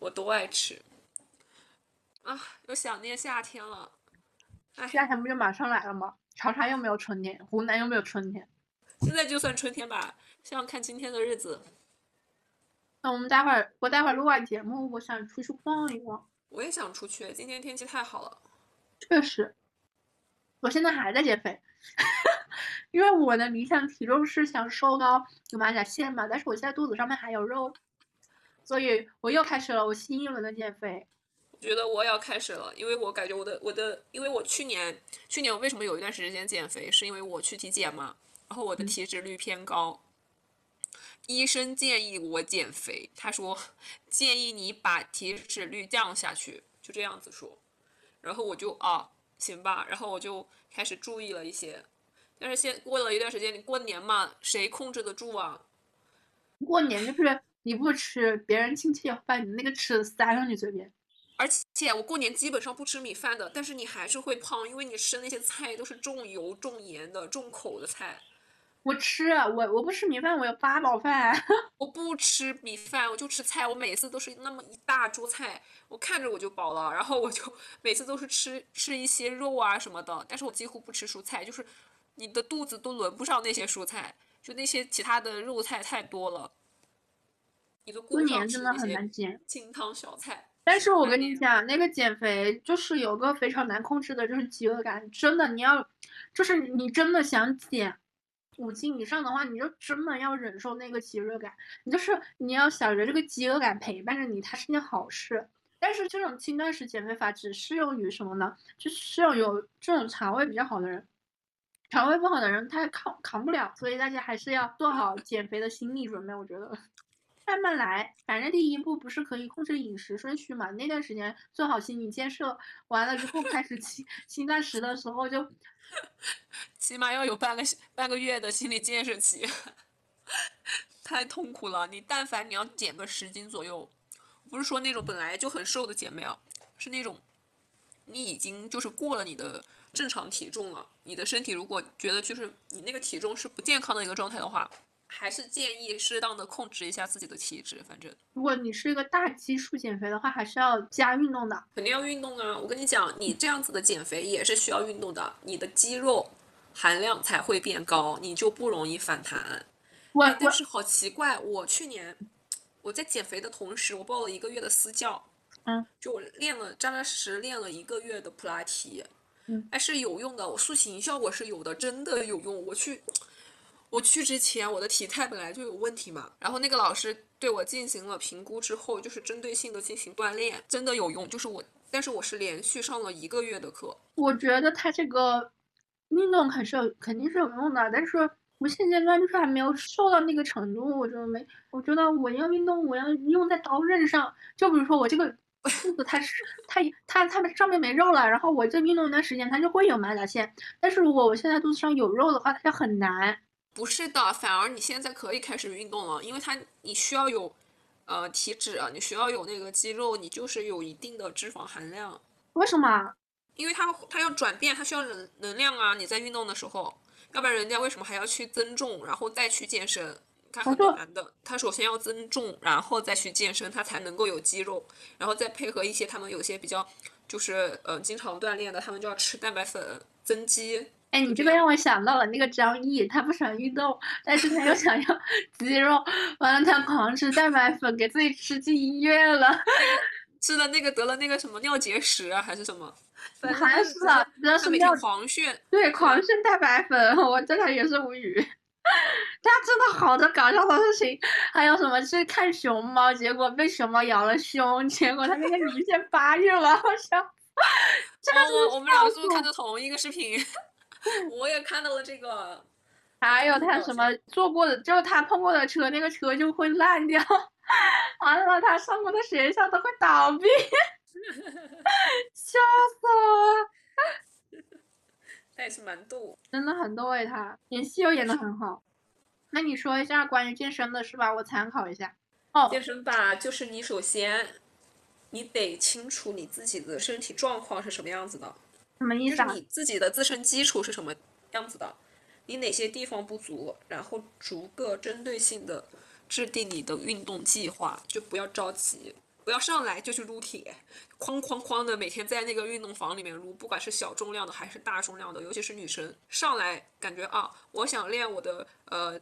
我都爱吃。啊，又想念夏天了。夏天不就马上来了吗？长沙又没有春天，湖南又没有春天，现在就算春天吧。想想看今天的日子。那我们待会儿，我待会儿录完节目，我想出去逛一逛。我也想出去，今天天气太好了。确实，我现在还在减肥，[laughs] 因为我的理想体重是想瘦到有马甲线嘛，但是我现在肚子上面还有肉，所以我又开始了我新一轮的减肥。觉得我要开始了，因为我感觉我的我的，因为我去年去年我为什么有一段时间减肥，是因为我去体检嘛，然后我的体脂率偏高，医生建议我减肥，他说建议你把体脂率降下去，就这样子说，然后我就啊行吧，然后我就开始注意了一些，但是现过了一段时间，你过年嘛，谁控制得住啊？过年就是你不吃，别人亲戚要把你那个吃的塞上你嘴边。而且我过年基本上不吃米饭的，但是你还是会胖，因为你吃那些菜都是重油、重盐的、重口的菜，我吃，我我不吃米饭，我有八宝饭。[laughs] 我不吃米饭，我就吃菜。我每次都是那么一大桌菜，我看着我就饱了。然后我就每次都是吃吃一些肉啊什么的，但是我几乎不吃蔬菜，就是你的肚子都轮不上那些蔬菜，就那些其他的肉菜太多了，你都顾不上吃那些清汤小菜。但是我跟你讲，那个减肥就是有个非常难控制的，就是饥饿感。真的，你要，就是你真的想减五斤以上的话，你就真的要忍受那个饥饿感。你就是你要想着这个饥饿感陪伴着你，它是件好事。但是这种轻断食减肥法只适用于什么呢？就适用于这种肠胃比较好的人，肠胃不好的人他扛扛不了。所以大家还是要做好减肥的心理准备，我觉得。慢慢来，反正第一步不是可以控制饮食顺序嘛？那段时间做好心理建设，完了之后开始轻轻断食的时候就，[laughs] 起码要有半个半个月的心理建设期，[laughs] 太痛苦了。你但凡你要减个十斤左右，不是说那种本来就很瘦的姐妹啊，是那种你已经就是过了你的正常体重了，你的身体如果觉得就是你那个体重是不健康的一个状态的话。还是建议适当的控制一下自己的体质，反正如果你是一个大基数减肥的话，还是要加运动的，肯定要运动啊！我跟你讲，你这样子的减肥也是需要运动的，你的肌肉含量才会变高，你就不容易反弹。我但是好奇怪，我去年我在减肥的同时，我报了一个月的私教，嗯，就我练了扎扎实实练了一个月的普拉提，嗯，还是有用的，我塑形效果是有的，真的有用，我去。我去之前，我的体态本来就有问题嘛，然后那个老师对我进行了评估之后，就是针对性的进行锻炼，真的有用。就是我，但是我是连续上了一个月的课。我觉得他这个运动肯是有，肯定是有用的，但是我现阶段就是还没有瘦到那个程度，我就没，我觉得我要运动，我要用在刀刃上。就比如说我这个肚子，它是它它它上面没肉了，然后我这运动一段时间，它就会有马甲线。但是如果我现在肚子上有肉的话，它就很难。不是的，反而你现在可以开始运动了，因为它你需要有，呃，体脂，你需要有那个肌肉，你就是有一定的脂肪含量。为什么？因为它它要转变，它需要能能量啊！你在运动的时候，要不然人家为什么还要去增重，然后再去健身？它很难的，它首先要增重，然后再去健身，它才能够有肌肉，然后再配合一些他们有些比较就是呃经常锻炼的，他们就要吃蛋白粉增肌。哎，你这个让我想到了那个张译，他不喜欢运动，但是他又想要 [laughs] 肌肉，完了他狂吃蛋白粉，给自己吃进医院了。[laughs] 吃了那个得了那个什么尿结石啊，还是什么？[laughs] 好像是啊，主要是尿狂炫。对，狂炫蛋白粉，我真的也是无语。他真的好多搞笑的事情，还有什么去看熊猫，结果被熊猫咬了胸，结果他那个鳞片发育了，好像。我我们俩是不是看的同一个视频？[laughs] 我也看到了这个，[laughs] 还有他什么坐过的，就是他碰过的车，那个车就会烂掉，[laughs] 完了他上过的学校都会倒闭，笑死我了。他也是蛮逗，真的很逗哎，他演戏又演的很好。那你说一下关于健身的是吧？我参考一下。哦，健身吧，就是你首先你得清楚你自己的身体状况是什么样子的。什么意思啊？你自己的自身基础是什么样子的？你哪些地方不足？然后逐个针对性的制定你的运动计划，就不要着急，不要上来就去撸铁，哐哐哐的每天在那个运动房里面撸，不管是小重量的还是大重量的，尤其是女生上来感觉啊，我想练我的呃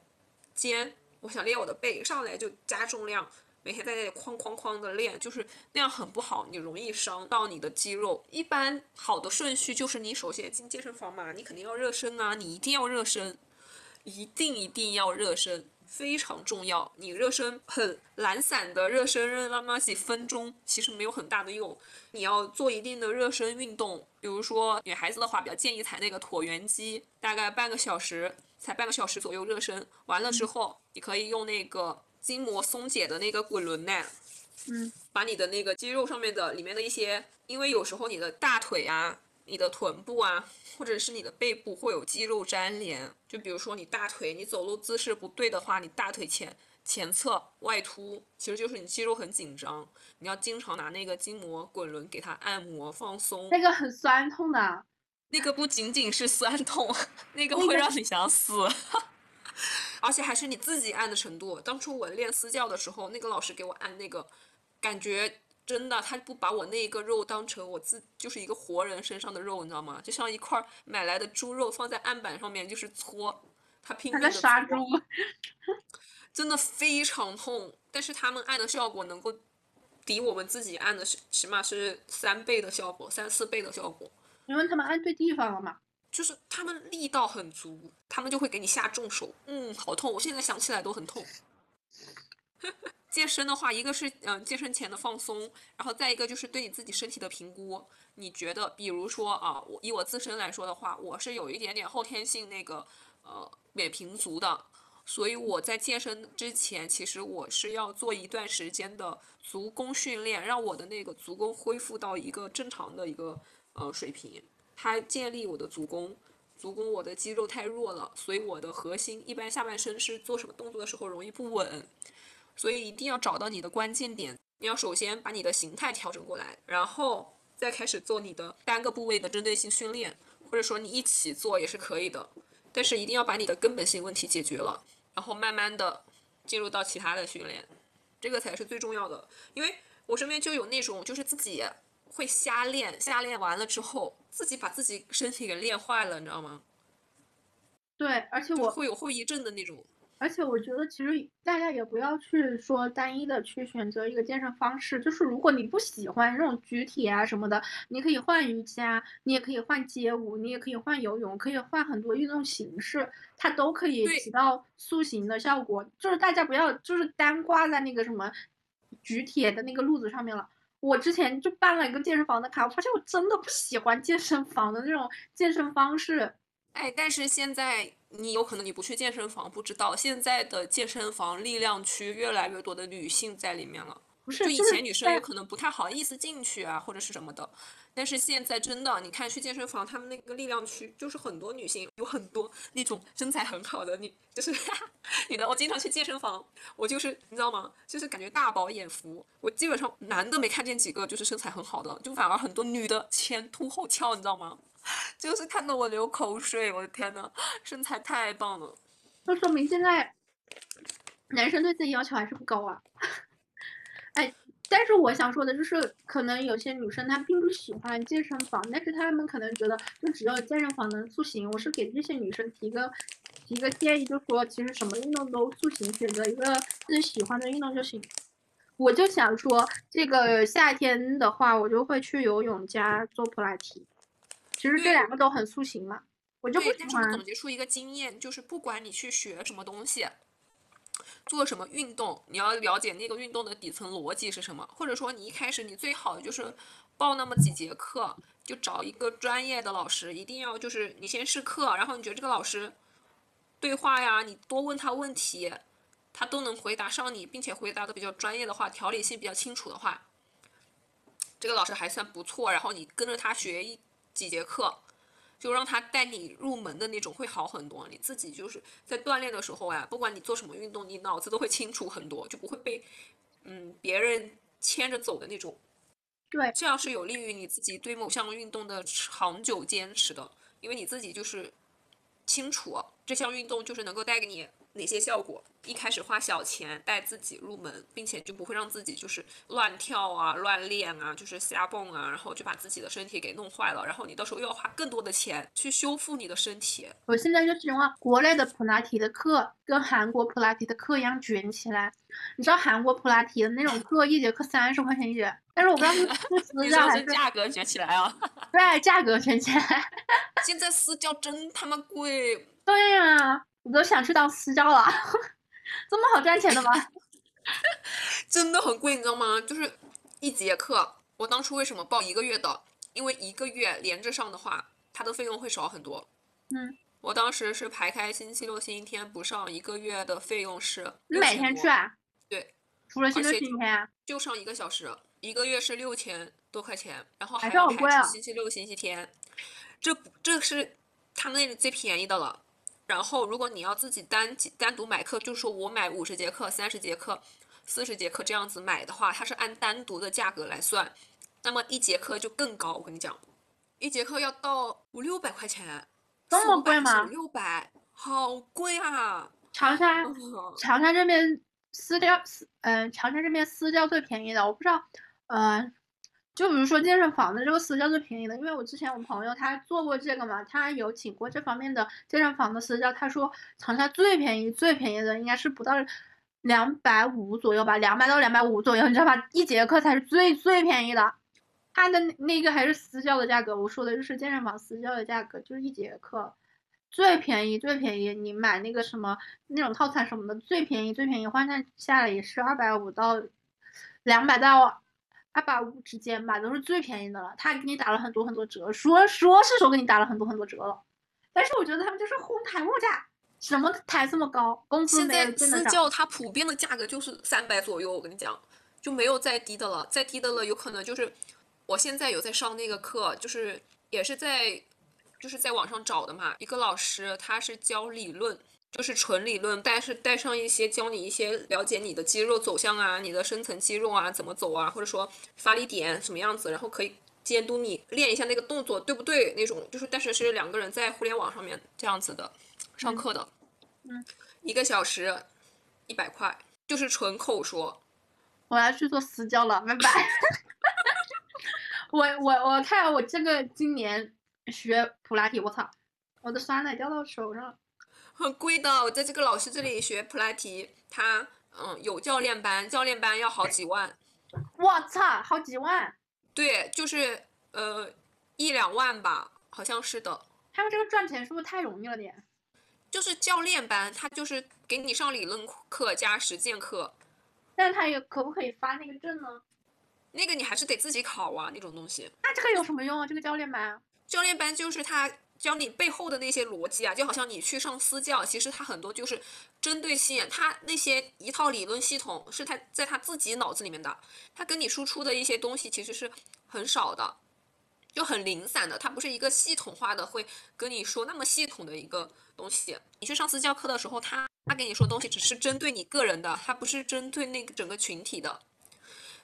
肩，我想练我的背，上来就加重量。每天在那里哐哐哐的练，就是那样很不好，你容易伤到你的肌肉。一般好的顺序就是你首先进健身房嘛，你肯定要热身啊，你一定要热身，一定一定要热身，非常重要。你热身很懒散的热身，热那么几分钟，其实没有很大的用。你要做一定的热身运动，比如说女孩子的话，比较建议踩那个椭圆机，大概半个小时，踩半个小时左右热身。完了之后，你可以用那个。筋膜松解的那个滚轮呢，嗯，把你的那个肌肉上面的里面的一些，因为有时候你的大腿啊、你的臀部啊，或者是你的背部会有肌肉粘连，就比如说你大腿，你走路姿势不对的话，你大腿前前侧外凸，其实就是你肌肉很紧张，你要经常拿那个筋膜滚轮给它按摩放松。那个很酸痛的，那个不仅仅是酸痛，[laughs] 那个会让你想死。[laughs] 而且还是你自己按的程度。当初我练私教的时候，那个老师给我按那个，感觉真的他不把我那一个肉当成我自就是一个活人身上的肉，你知道吗？就像一块买来的猪肉放在案板上面就是搓，他拼命的杀猪，真的非常痛。但是他们按的效果能够抵我们自己按的是起码是三倍的效果，三四倍的效果。因为他们按对地方了嘛。就是他们力道很足，他们就会给你下重手。嗯，好痛！我现在想起来都很痛。[laughs] 健身的话，一个是嗯健身前的放松，然后再一个就是对你自己身体的评估。你觉得，比如说啊，我以我自身来说的话，我是有一点点后天性那个呃扁平足的，所以我在健身之前，其实我是要做一段时间的足弓训练，让我的那个足弓恢复到一个正常的一个呃水平。它建立我的足弓，足弓我的肌肉太弱了，所以我的核心一般下半身是做什么动作的时候容易不稳，所以一定要找到你的关键点。你要首先把你的形态调整过来，然后再开始做你的单个部位的针对性训练，或者说你一起做也是可以的，但是一定要把你的根本性问题解决了，然后慢慢的进入到其他的训练，这个才是最重要的。因为我身边就有那种就是自己。会瞎练，瞎练完了之后，自己把自己身体给练坏了，你知道吗？对，而且我会有后遗症的那种。而且我觉得，其实大家也不要去说单一的去选择一个健身方式。就是如果你不喜欢这种举铁啊什么的，你可以换瑜伽，你也可以换街舞，你也可以换游泳，可以换很多运动形式，它都可以起到塑形的效果。就是大家不要就是单挂在那个什么举铁的那个路子上面了。我之前就办了一个健身房的卡，我发现我真的不喜欢健身房的那种健身方式。哎，但是现在你有可能你不去健身房不知道，现在的健身房力量区越来越多的女性在里面了。不是，就以前女生有可能不太好意思进去啊，或者是什么的。但是现在真的，你看去健身房，他们那个力量区就是很多女性，有很多那种身材很好的，你就是 [laughs] 你的。我经常去健身房，我就是你知道吗？就是感觉大饱眼福。我基本上男的没看见几个，就是身材很好的，就反而很多女的前凸后翘，你知道吗？[laughs] 就是看得我流口水。我的天呐，身材太棒了。那说明现在男生对自己要求还是不高啊。[laughs] 哎。但是我想说的就是，可能有些女生她并不喜欢健身房，但是她们可能觉得就只有健身房能塑形。我是给这些女生提个提个建议，就说其实什么运动都塑形，选择一个自己喜欢的运动就行。我就想说，这个夏天的话，我就会去游泳加做普拉提。其实这两个都很塑形嘛，我就不喜欢。总结出一个经验，就是不管你去学什么东西。做什么运动，你要了解那个运动的底层逻辑是什么，或者说你一开始你最好就是报那么几节课，就找一个专业的老师，一定要就是你先试课，然后你觉得这个老师对话呀，你多问他问题，他都能回答上你，并且回答的比较专业的话，条理性比较清楚的话，这个老师还算不错，然后你跟着他学一几节课。就让他带你入门的那种会好很多，你自己就是在锻炼的时候啊，不管你做什么运动，你脑子都会清楚很多，就不会被嗯别人牵着走的那种。对，这样是有利于你自己对某项运动的长久坚持的，因为你自己就是清楚这项运动就是能够带给你。哪些效果？一开始花小钱带自己入门，并且就不会让自己就是乱跳啊、乱练啊，就是瞎蹦啊，然后就把自己的身体给弄坏了。然后你到时候又要花更多的钱去修复你的身体。我现在就希望国内的普拉提的课跟韩国普拉提的课一样卷起来。你知道韩国普拉提的那种课一节课三十块钱一节，但是我不知道是私 [laughs] 教还是价格卷起来啊？[laughs] 对，价格卷起来。现在私教真他妈贵。对呀。我都想去当私教了，[laughs] 这么好赚钱的吗？[laughs] 真的很贵，你知道吗？就是一节课，我当初为什么报一个月的？因为一个月连着上的话，它的费用会少很多。嗯，我当时是排开星期六、星期天不上，一个月的费用是。你每天去啊？对，除了星期六、星期天。就上一个小时，一个月是六千多块钱，然后还要排星期六、星期天。这这是他们那里最便宜的了。然后，如果你要自己单单独买课，就是说我买五十节课、三十节课、四十节课这样子买的话，它是按单独的价格来算，那么一节课就更高。我跟你讲，一节课要到五六百块钱，这么贵吗？五六百，好贵啊！长沙，长沙这边私教私，嗯，长沙这边私教最便宜的，我不知道，呃，就比如说健身房的这个私教最便宜的，因为我之前我朋友他做过这个嘛，他有请过这方面的健身房的私教，他说长沙最便宜最便宜的应该是不到两百五左右吧，两百到两百五左右，你知道吧？一节课才是最最便宜的。他的那个还是私教的价格，我说的就是健身房私教的价格，就是一节课最便宜最便宜，你买那个什么那种套餐什么的最便宜最便宜，换算下来也是二百五到两百到二百五之间吧，都是最便宜的了。他给你打了很多很多折，说说是说给你打了很多很多折了，但是我觉得他们就是哄抬物价，什么抬这么高，工资现在私教它普遍的价格就是三百左右，我跟你讲，就没有再低的了，再低的了有可能就是。我现在有在上那个课，就是也是在，就是在网上找的嘛。一个老师他是教理论，就是纯理论，但是带上一些教你一些了解你的肌肉走向啊，你的深层肌肉啊怎么走啊，或者说发力点什么样子，然后可以监督你练一下那个动作对不对那种。就是但是是两个人在互联网上面这样子的上课的，嗯，一个小时一百块，就是纯口说。我要去做私教了，拜拜。[laughs] 我我我看我这个今年学普拉提，我操，我的酸奶掉到手上了。很贵的，我在这个老师这里学普拉提，他嗯有教练班，教练班要好几万。我操，好几万？对，就是呃一两万吧，好像是的。他们这个赚钱是不是太容易了点？就是教练班，他就是给你上理论课加实践课。但是他也可不可以发那个证呢？那个你还是得自己考啊，那种东西。那这个有什么用啊？这个教练班？教练班就是他教你背后的那些逻辑啊，就好像你去上私教，其实他很多就是针对性，他那些一套理论系统是他在他自己脑子里面的，他跟你输出的一些东西其实是很少的，就很零散的，他不是一个系统化的，会跟你说那么系统的一个东西。你去上私教课的时候，他他跟你说东西只是针对你个人的，他不是针对那个整个群体的。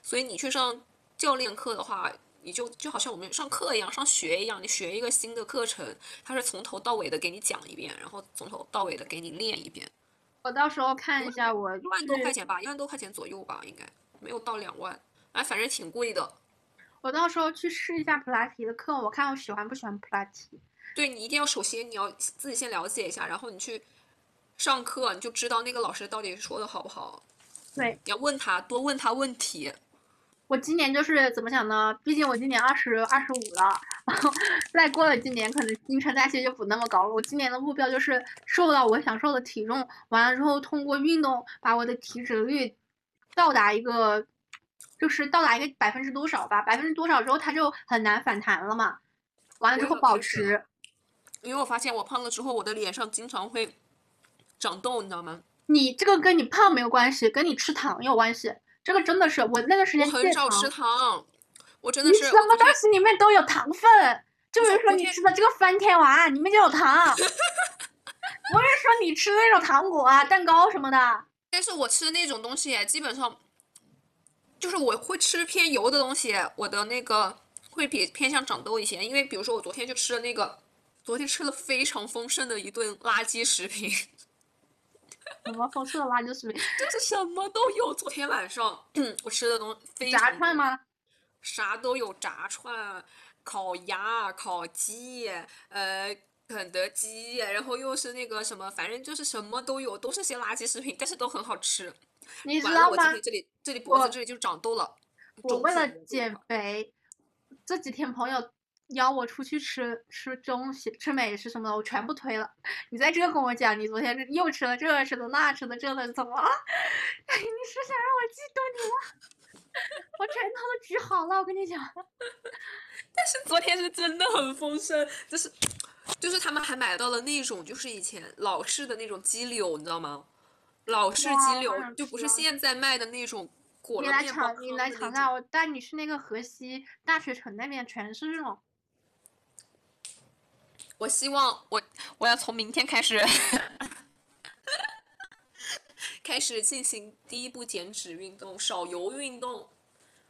所以你去上教练课的话，你就就好像我们上课一样，上学一样，你学一个新的课程，他是从头到尾的给你讲一遍，然后从头到尾的给你练一遍。我到时候看一下，我一万多块钱吧，一万多块钱左右吧，应该没有到两万，哎，反正挺贵的。我到时候去试一下普拉提的课，我看我喜欢不喜欢普拉提。对你一定要首先你要自己先了解一下，然后你去上课，你就知道那个老师到底说的好不好。对，你要问他，多问他问题。我今年就是怎么想呢？毕竟我今年二十二十五了，然后 [laughs] 再过了几年，可能新陈代谢就不那么高了。我今年的目标就是瘦到我想瘦的体重，完了之后通过运动把我的体脂率到达一个，就是到达一个百分之多少吧？百分之多少之后它就很难反弹了嘛。完了之后保持。因为我发现我胖了之后，我的脸上经常会长痘，你知道吗？你这个跟你胖没有关系，跟你吃糖有关系。这个真的是我那段时间很少吃糖，我真的是什么东西里面都有糖分，就比如说你吃的这个翻天丸里面就有糖，不是说你吃的那种糖果啊、蛋糕什么的。但是我吃的那种东西基本上，就是我会吃偏油的东西，我的那个会比偏向长痘一些。因为比如说我昨天就吃了那个，昨天吃了非常丰盛的一顿垃圾食品。什么丰盛的垃圾食品？就是什么都有。昨天晚上我吃的东西，炸串吗？啥都有，炸串、烤鸭、烤鸡，呃，肯德基，然后又是那个什么，反正就是什么都有，都是些垃圾食品，但是都很好吃。你知道吗？这里这里脖子这里就长痘了。我为了减肥，这几天朋友。邀我出去吃吃东西、吃美食什么的，我全部推了。你在这跟我讲，你昨天又吃了这吃的那吃的这的，怎么了？[laughs] 你是想让我嫉妒你吗？[laughs] 我拳头都举好了，我跟你讲。[laughs] 但是昨天是真的很丰盛，就是就是他们还买到了那种就是以前老式的那种鸡柳，你知道吗？老式鸡柳就不是现在卖的那种裹了面包你来尝尝，我带你去那个河西大学城那边，全是这种。我希望我我要从明天开始 [laughs] 开始进行第一步减脂运动，少油运动，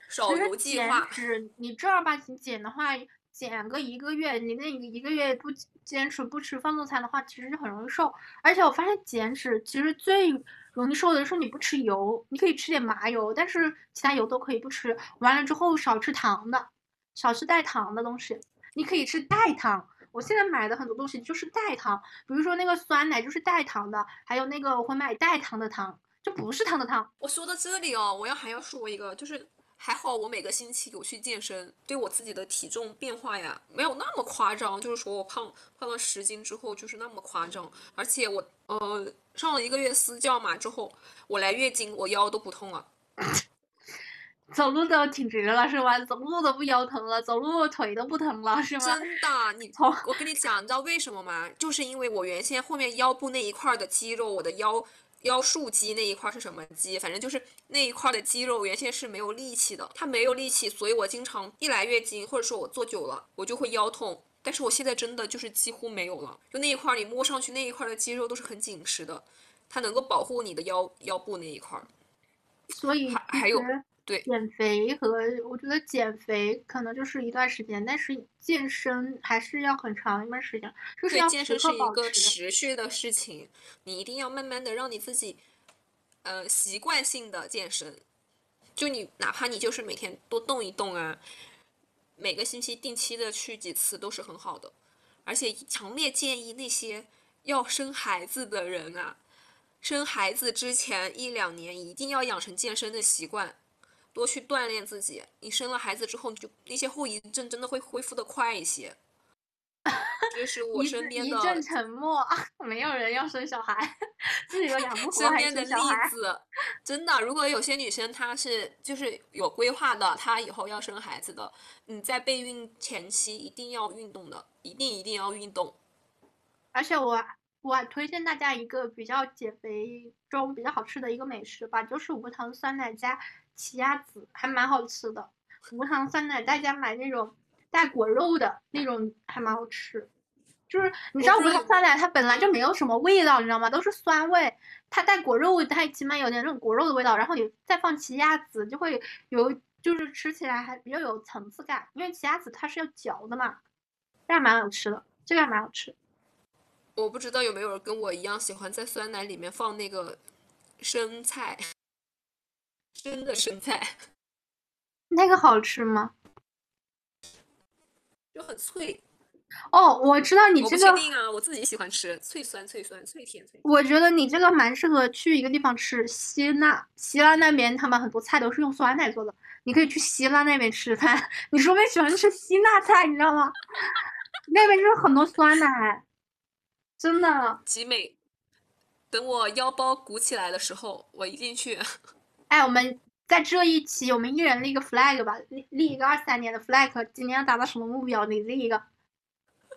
少油计划。减脂，你正儿八经减的话，减个一个月，你那一个月不坚持不吃放纵餐的话，其实就很容易瘦。而且我发现减脂其实最容易瘦的是你不吃油，你可以吃点麻油，但是其他油都可以不吃。完了之后少吃糖的，少吃带糖的东西。你可以吃代糖，我现在买的很多东西就是代糖，比如说那个酸奶就是代糖的，还有那个我会买代糖的糖，就不是糖的糖。我说到这里哦，我要还要说一个，就是还好我每个星期有去健身，对我自己的体重变化呀没有那么夸张，就是说我胖胖了十斤之后就是那么夸张，而且我呃上了一个月私教嘛之后，我来月经我腰都不痛了。[laughs] 走路都挺直了是吧？走路都不腰疼了，走路腿都不疼了是吗？真的，你从我跟你讲，你知道为什么吗？就是因为我原先后面腰部那一块的肌肉，我的腰腰束肌那一块是什么肌？反正就是那一块的肌肉原先是没有力气的，它没有力气，所以我经常一来月经或者说我坐久了，我就会腰痛。但是我现在真的就是几乎没有了，就那一块你摸上去那一块的肌肉都是很紧实的，它能够保护你的腰腰部那一块。所以还还有对减肥和我觉得减肥可能就是一段时间，但是健身还是要很长一段时间，就是，要健身是一。个持续的事情，你一定要慢慢的让你自己，呃，习惯性的健身。就你哪怕你就是每天多动一动啊，每个星期定期的去几次都是很好的。而且强烈建议那些要生孩子的人啊，生孩子之前一两年一定要养成健身的习惯，多去锻炼自己。你生了孩子之后，你就那些后遗症真的会恢复的快一些。[laughs] 这是我身边的一阵沉默，没有人要生小孩，[laughs] 自己都养不活身还边的例。子，真的，如果有些女生她是就是有规划的，她以后要生孩子的，你在备孕前期一定要运动的，一定一定要运动。而且我我还推荐大家一个比较减肥中比较好吃的一个美食吧，就是无糖酸奶加奇亚籽，还蛮好吃的。无糖酸奶大家买那种带果肉的那种还蛮好吃。就是你知道无糖酸奶它本来就没有什么味道，你知道吗？都是酸味，它带果肉，它起码有点那种果肉的味道，然后你再放奇亚籽，就会有就是吃起来还比较有层次感，因为奇亚籽它是要嚼的嘛，这还蛮好吃的，这个还蛮好吃。我不知道有没有人跟我一样喜欢在酸奶里面放那个生菜，生的生菜 [laughs] 那个好吃吗？就很脆。哦，我知道你这个，我确定啊，我自己喜欢吃脆酸脆酸脆甜脆。我觉得你这个蛮适合去一个地方吃，希腊。希腊那边他们很多菜都是用酸奶做的，你可以去希腊那边吃饭。[laughs] 你说不定喜欢吃希腊菜，你知道吗？那边就是很多酸奶，真的。集美，等我腰包鼓起来的时候，我一定去。哎，我们在这一期，我们一人立个 flag 吧，立立一个二三年的 flag，今年要达到什么目标？你立一个。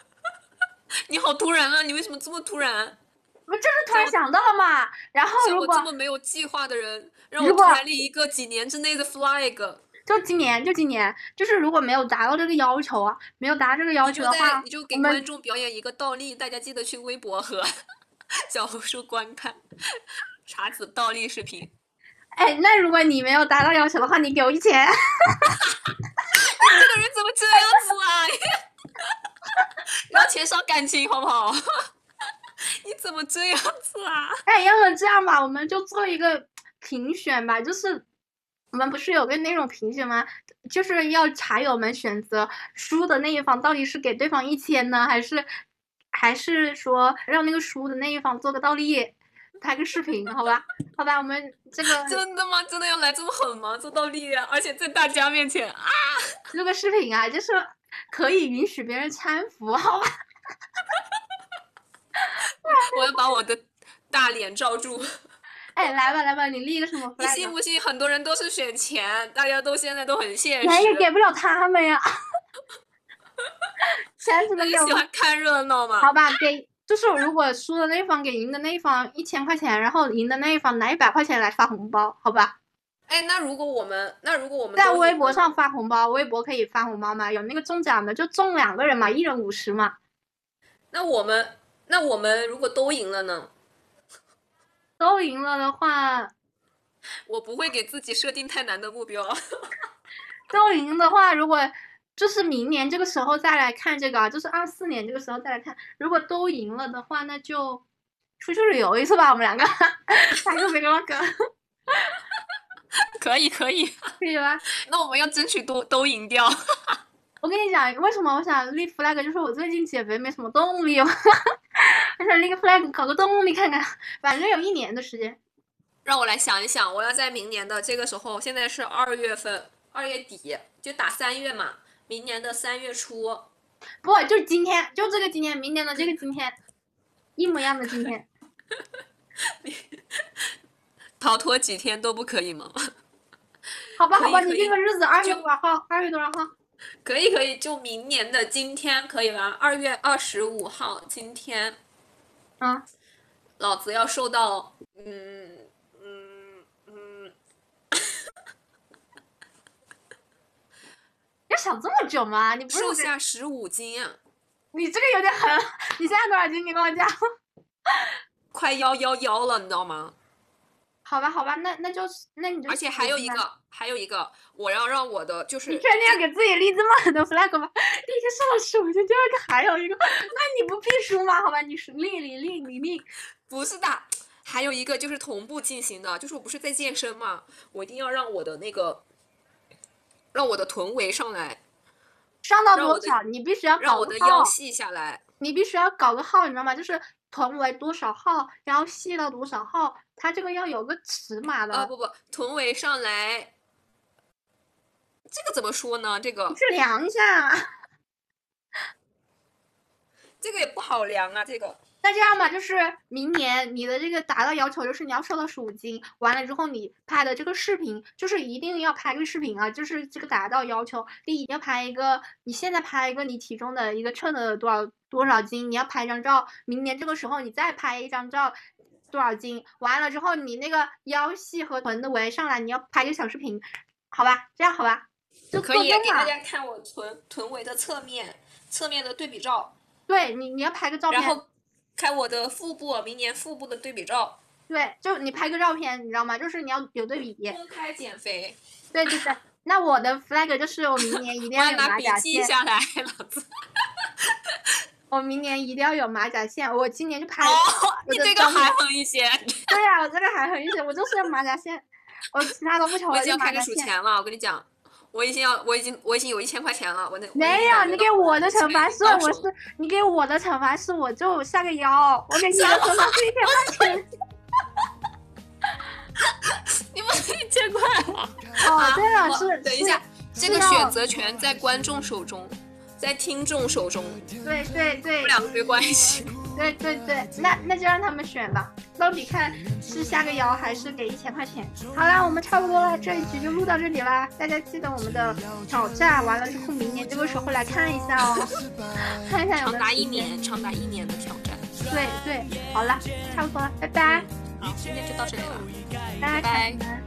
[laughs] 你好突然啊！你为什么这么突然？我就是突然想到了嘛。然后如果这么没有计划的人，让我立一个几年之内的 flag，就今年，就今年，就是如果没有达到这个要求啊，没有达到这个要求的话，你就给观众表演一个倒立，大家记得去微博和 [laughs] 小红书观看 [laughs] 茶子倒立视频。哎，那如果你没有达到要求的话，你给我一千。[laughs] 这个人怎么这样子啊？[laughs] 要钱伤感情好不好？[laughs] 你怎么这样子啊？哎，要么这样吧，我们就做一个评选吧，就是我们不是有个那种评选吗？就是要茶友们选择输的那一方到底是给对方一千呢，还是还是说让那个输的那一方做个倒立，拍个视频，好吧？[laughs] 好吧，我们这个 [laughs] 真的吗？真的要来这么狠吗？做倒立啊！而且在大家面前啊！[laughs] 录个视频啊，就是可以允许别人搀扶，好吧？我要把我的大脸罩住。哎，来吧来吧，你立个什么你信？不信？很多人都是选钱，大家都现在都很现实。钱也给不了他们呀，钱怎么给我们。你喜欢看热闹吗？好吧，给就是如果输的那一方给赢的那一方一千块钱，然后赢的那一方拿一百块钱来发红包，好吧？哎，那如果我们，那如果我们在微博上发红包，微博可以发红包吗？有那个中奖的，就中两个人嘛，一人五十嘛。那我们，那我们如果都赢了呢？都赢了的话，我不会给自己设定太难的目标。[laughs] 都赢的话，如果就是明年这个时候再来看这个啊，就是二四年这个时候再来看。如果都赢了的话，那就出去旅游一次吧，我们两个来个 vlog，可以 [laughs] 可以，可以吧？那我们要争取都都赢掉。[laughs] 我跟你讲，为什么我想立 flag，就是我最近减肥没什么动力，[laughs] 我想立个 flag 搞个动力看看，反正有一年的时间。让我来想一想，我要在明年的这个时候，现在是二月份，二月底就打三月嘛，明年的三月初，不，就是今天，就这个今天，明年的这个今天，一模一样的今天。[laughs] 逃脱几天都不可以吗？[laughs] 好吧，好吧，你定个日子，二月多少号？二月多少号？可以可以，就明年的今天可以吧？二月二十五号，今天啊，老子要瘦到，嗯嗯要想这么久吗？你不是瘦下十五斤啊，你这个有点狠。你现在多少斤？你跟我讲。[laughs] 快幺幺幺了，你知道吗？好吧，好吧，那那就是那你就而且还有一个，还有一个，我要让我的就是你确定要给自己立这么狠的 flag 吗？[laughs] 第一个瘦了十五斤，第二个还有一个，那你不必输吗？好吧，你是立立立你立，不是的，还有一个就是同步进行的，就是我不是在健身嘛，我一定要让我的那个，让我的臀围上来，上到多少？你必须要让我的腰，细下来。你必须要搞个号，你知道吗？就是臀围多少号，然后细到多少号，它这个要有个尺码的。啊不不，臀围上来，这个怎么说呢？这个去量一下啊。[laughs] 这个也不好量啊，这个那这样吧，就是明年你的这个达到要求，就是你要瘦到十五斤，完了之后你拍的这个视频，就是一定要拍个视频啊，就是这个达到要求。第一要拍一个，你现在拍一个你体重的一个称的多少多少斤，你要拍一张照，明年这个时候你再拍一张照。多少斤？完了之后，你那个腰细和臀的围上来，你要拍个小视频，好吧？这样好吧？就可以给大。家看我臀臀围的侧面，侧面的对比照，对你，你要拍个照片。然后看我的腹部，明年腹部的对比照，对，就你拍个照片，你知道吗？就是你要有对比。公开减肥，对对对，[laughs] 那我的 flag 就是我明年一定要有我要拿笔马甲线，记下来，老子。[laughs] 我明年一定要有马甲线。我今年就拍了，哦，我你这个还狠一些，[laughs] 对呀、我这个还狠一些，我就是要马甲线，我其他都不愁，我已开始数。钱了。我跟你讲，我已经要，我已经，我已经有一千块钱了。我那没有，你给我的惩罚是，我是你给我的惩罚是，我就下个腰，我给你的惩罚是一千块钱。你们一千块啊。哦，对了，我是是等一下，这个选择权在观众手中，在听众手中，对对对不两个没关系。对对对，那那就让他们选吧，到底看是下个腰还是给一千块钱。好啦，我们差不多了，这一局就录到这里啦。大家记得我们的挑战完了之后，明年这个时候来看一下哦，[laughs] 看一下有长达。一年，长达一年的挑战。对对，好了，差不多了，拜拜，好，今天就到这里了。大家拜看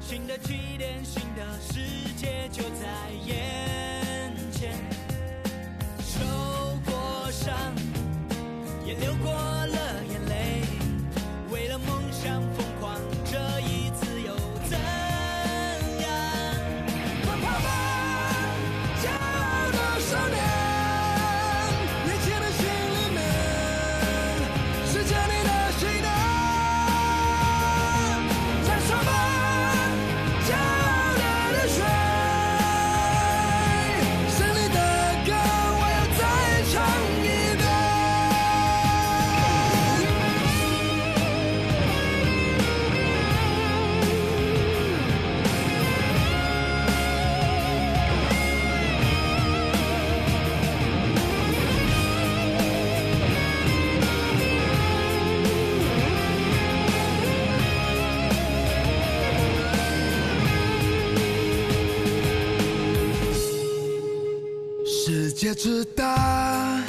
直大，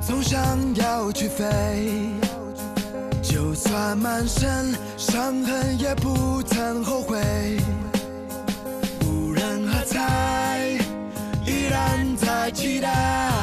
总想要去飞，就算满身伤痕也不曾后悔。无人喝彩，依然在期待。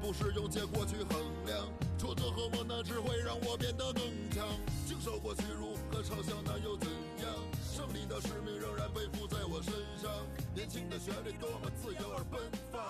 不是用结果去衡量，挫折和磨难只会让我变得更强。经受过屈辱和嘲笑，那又怎样？胜利的使命仍然背负在我身上。年轻的旋律多么自由而奔放，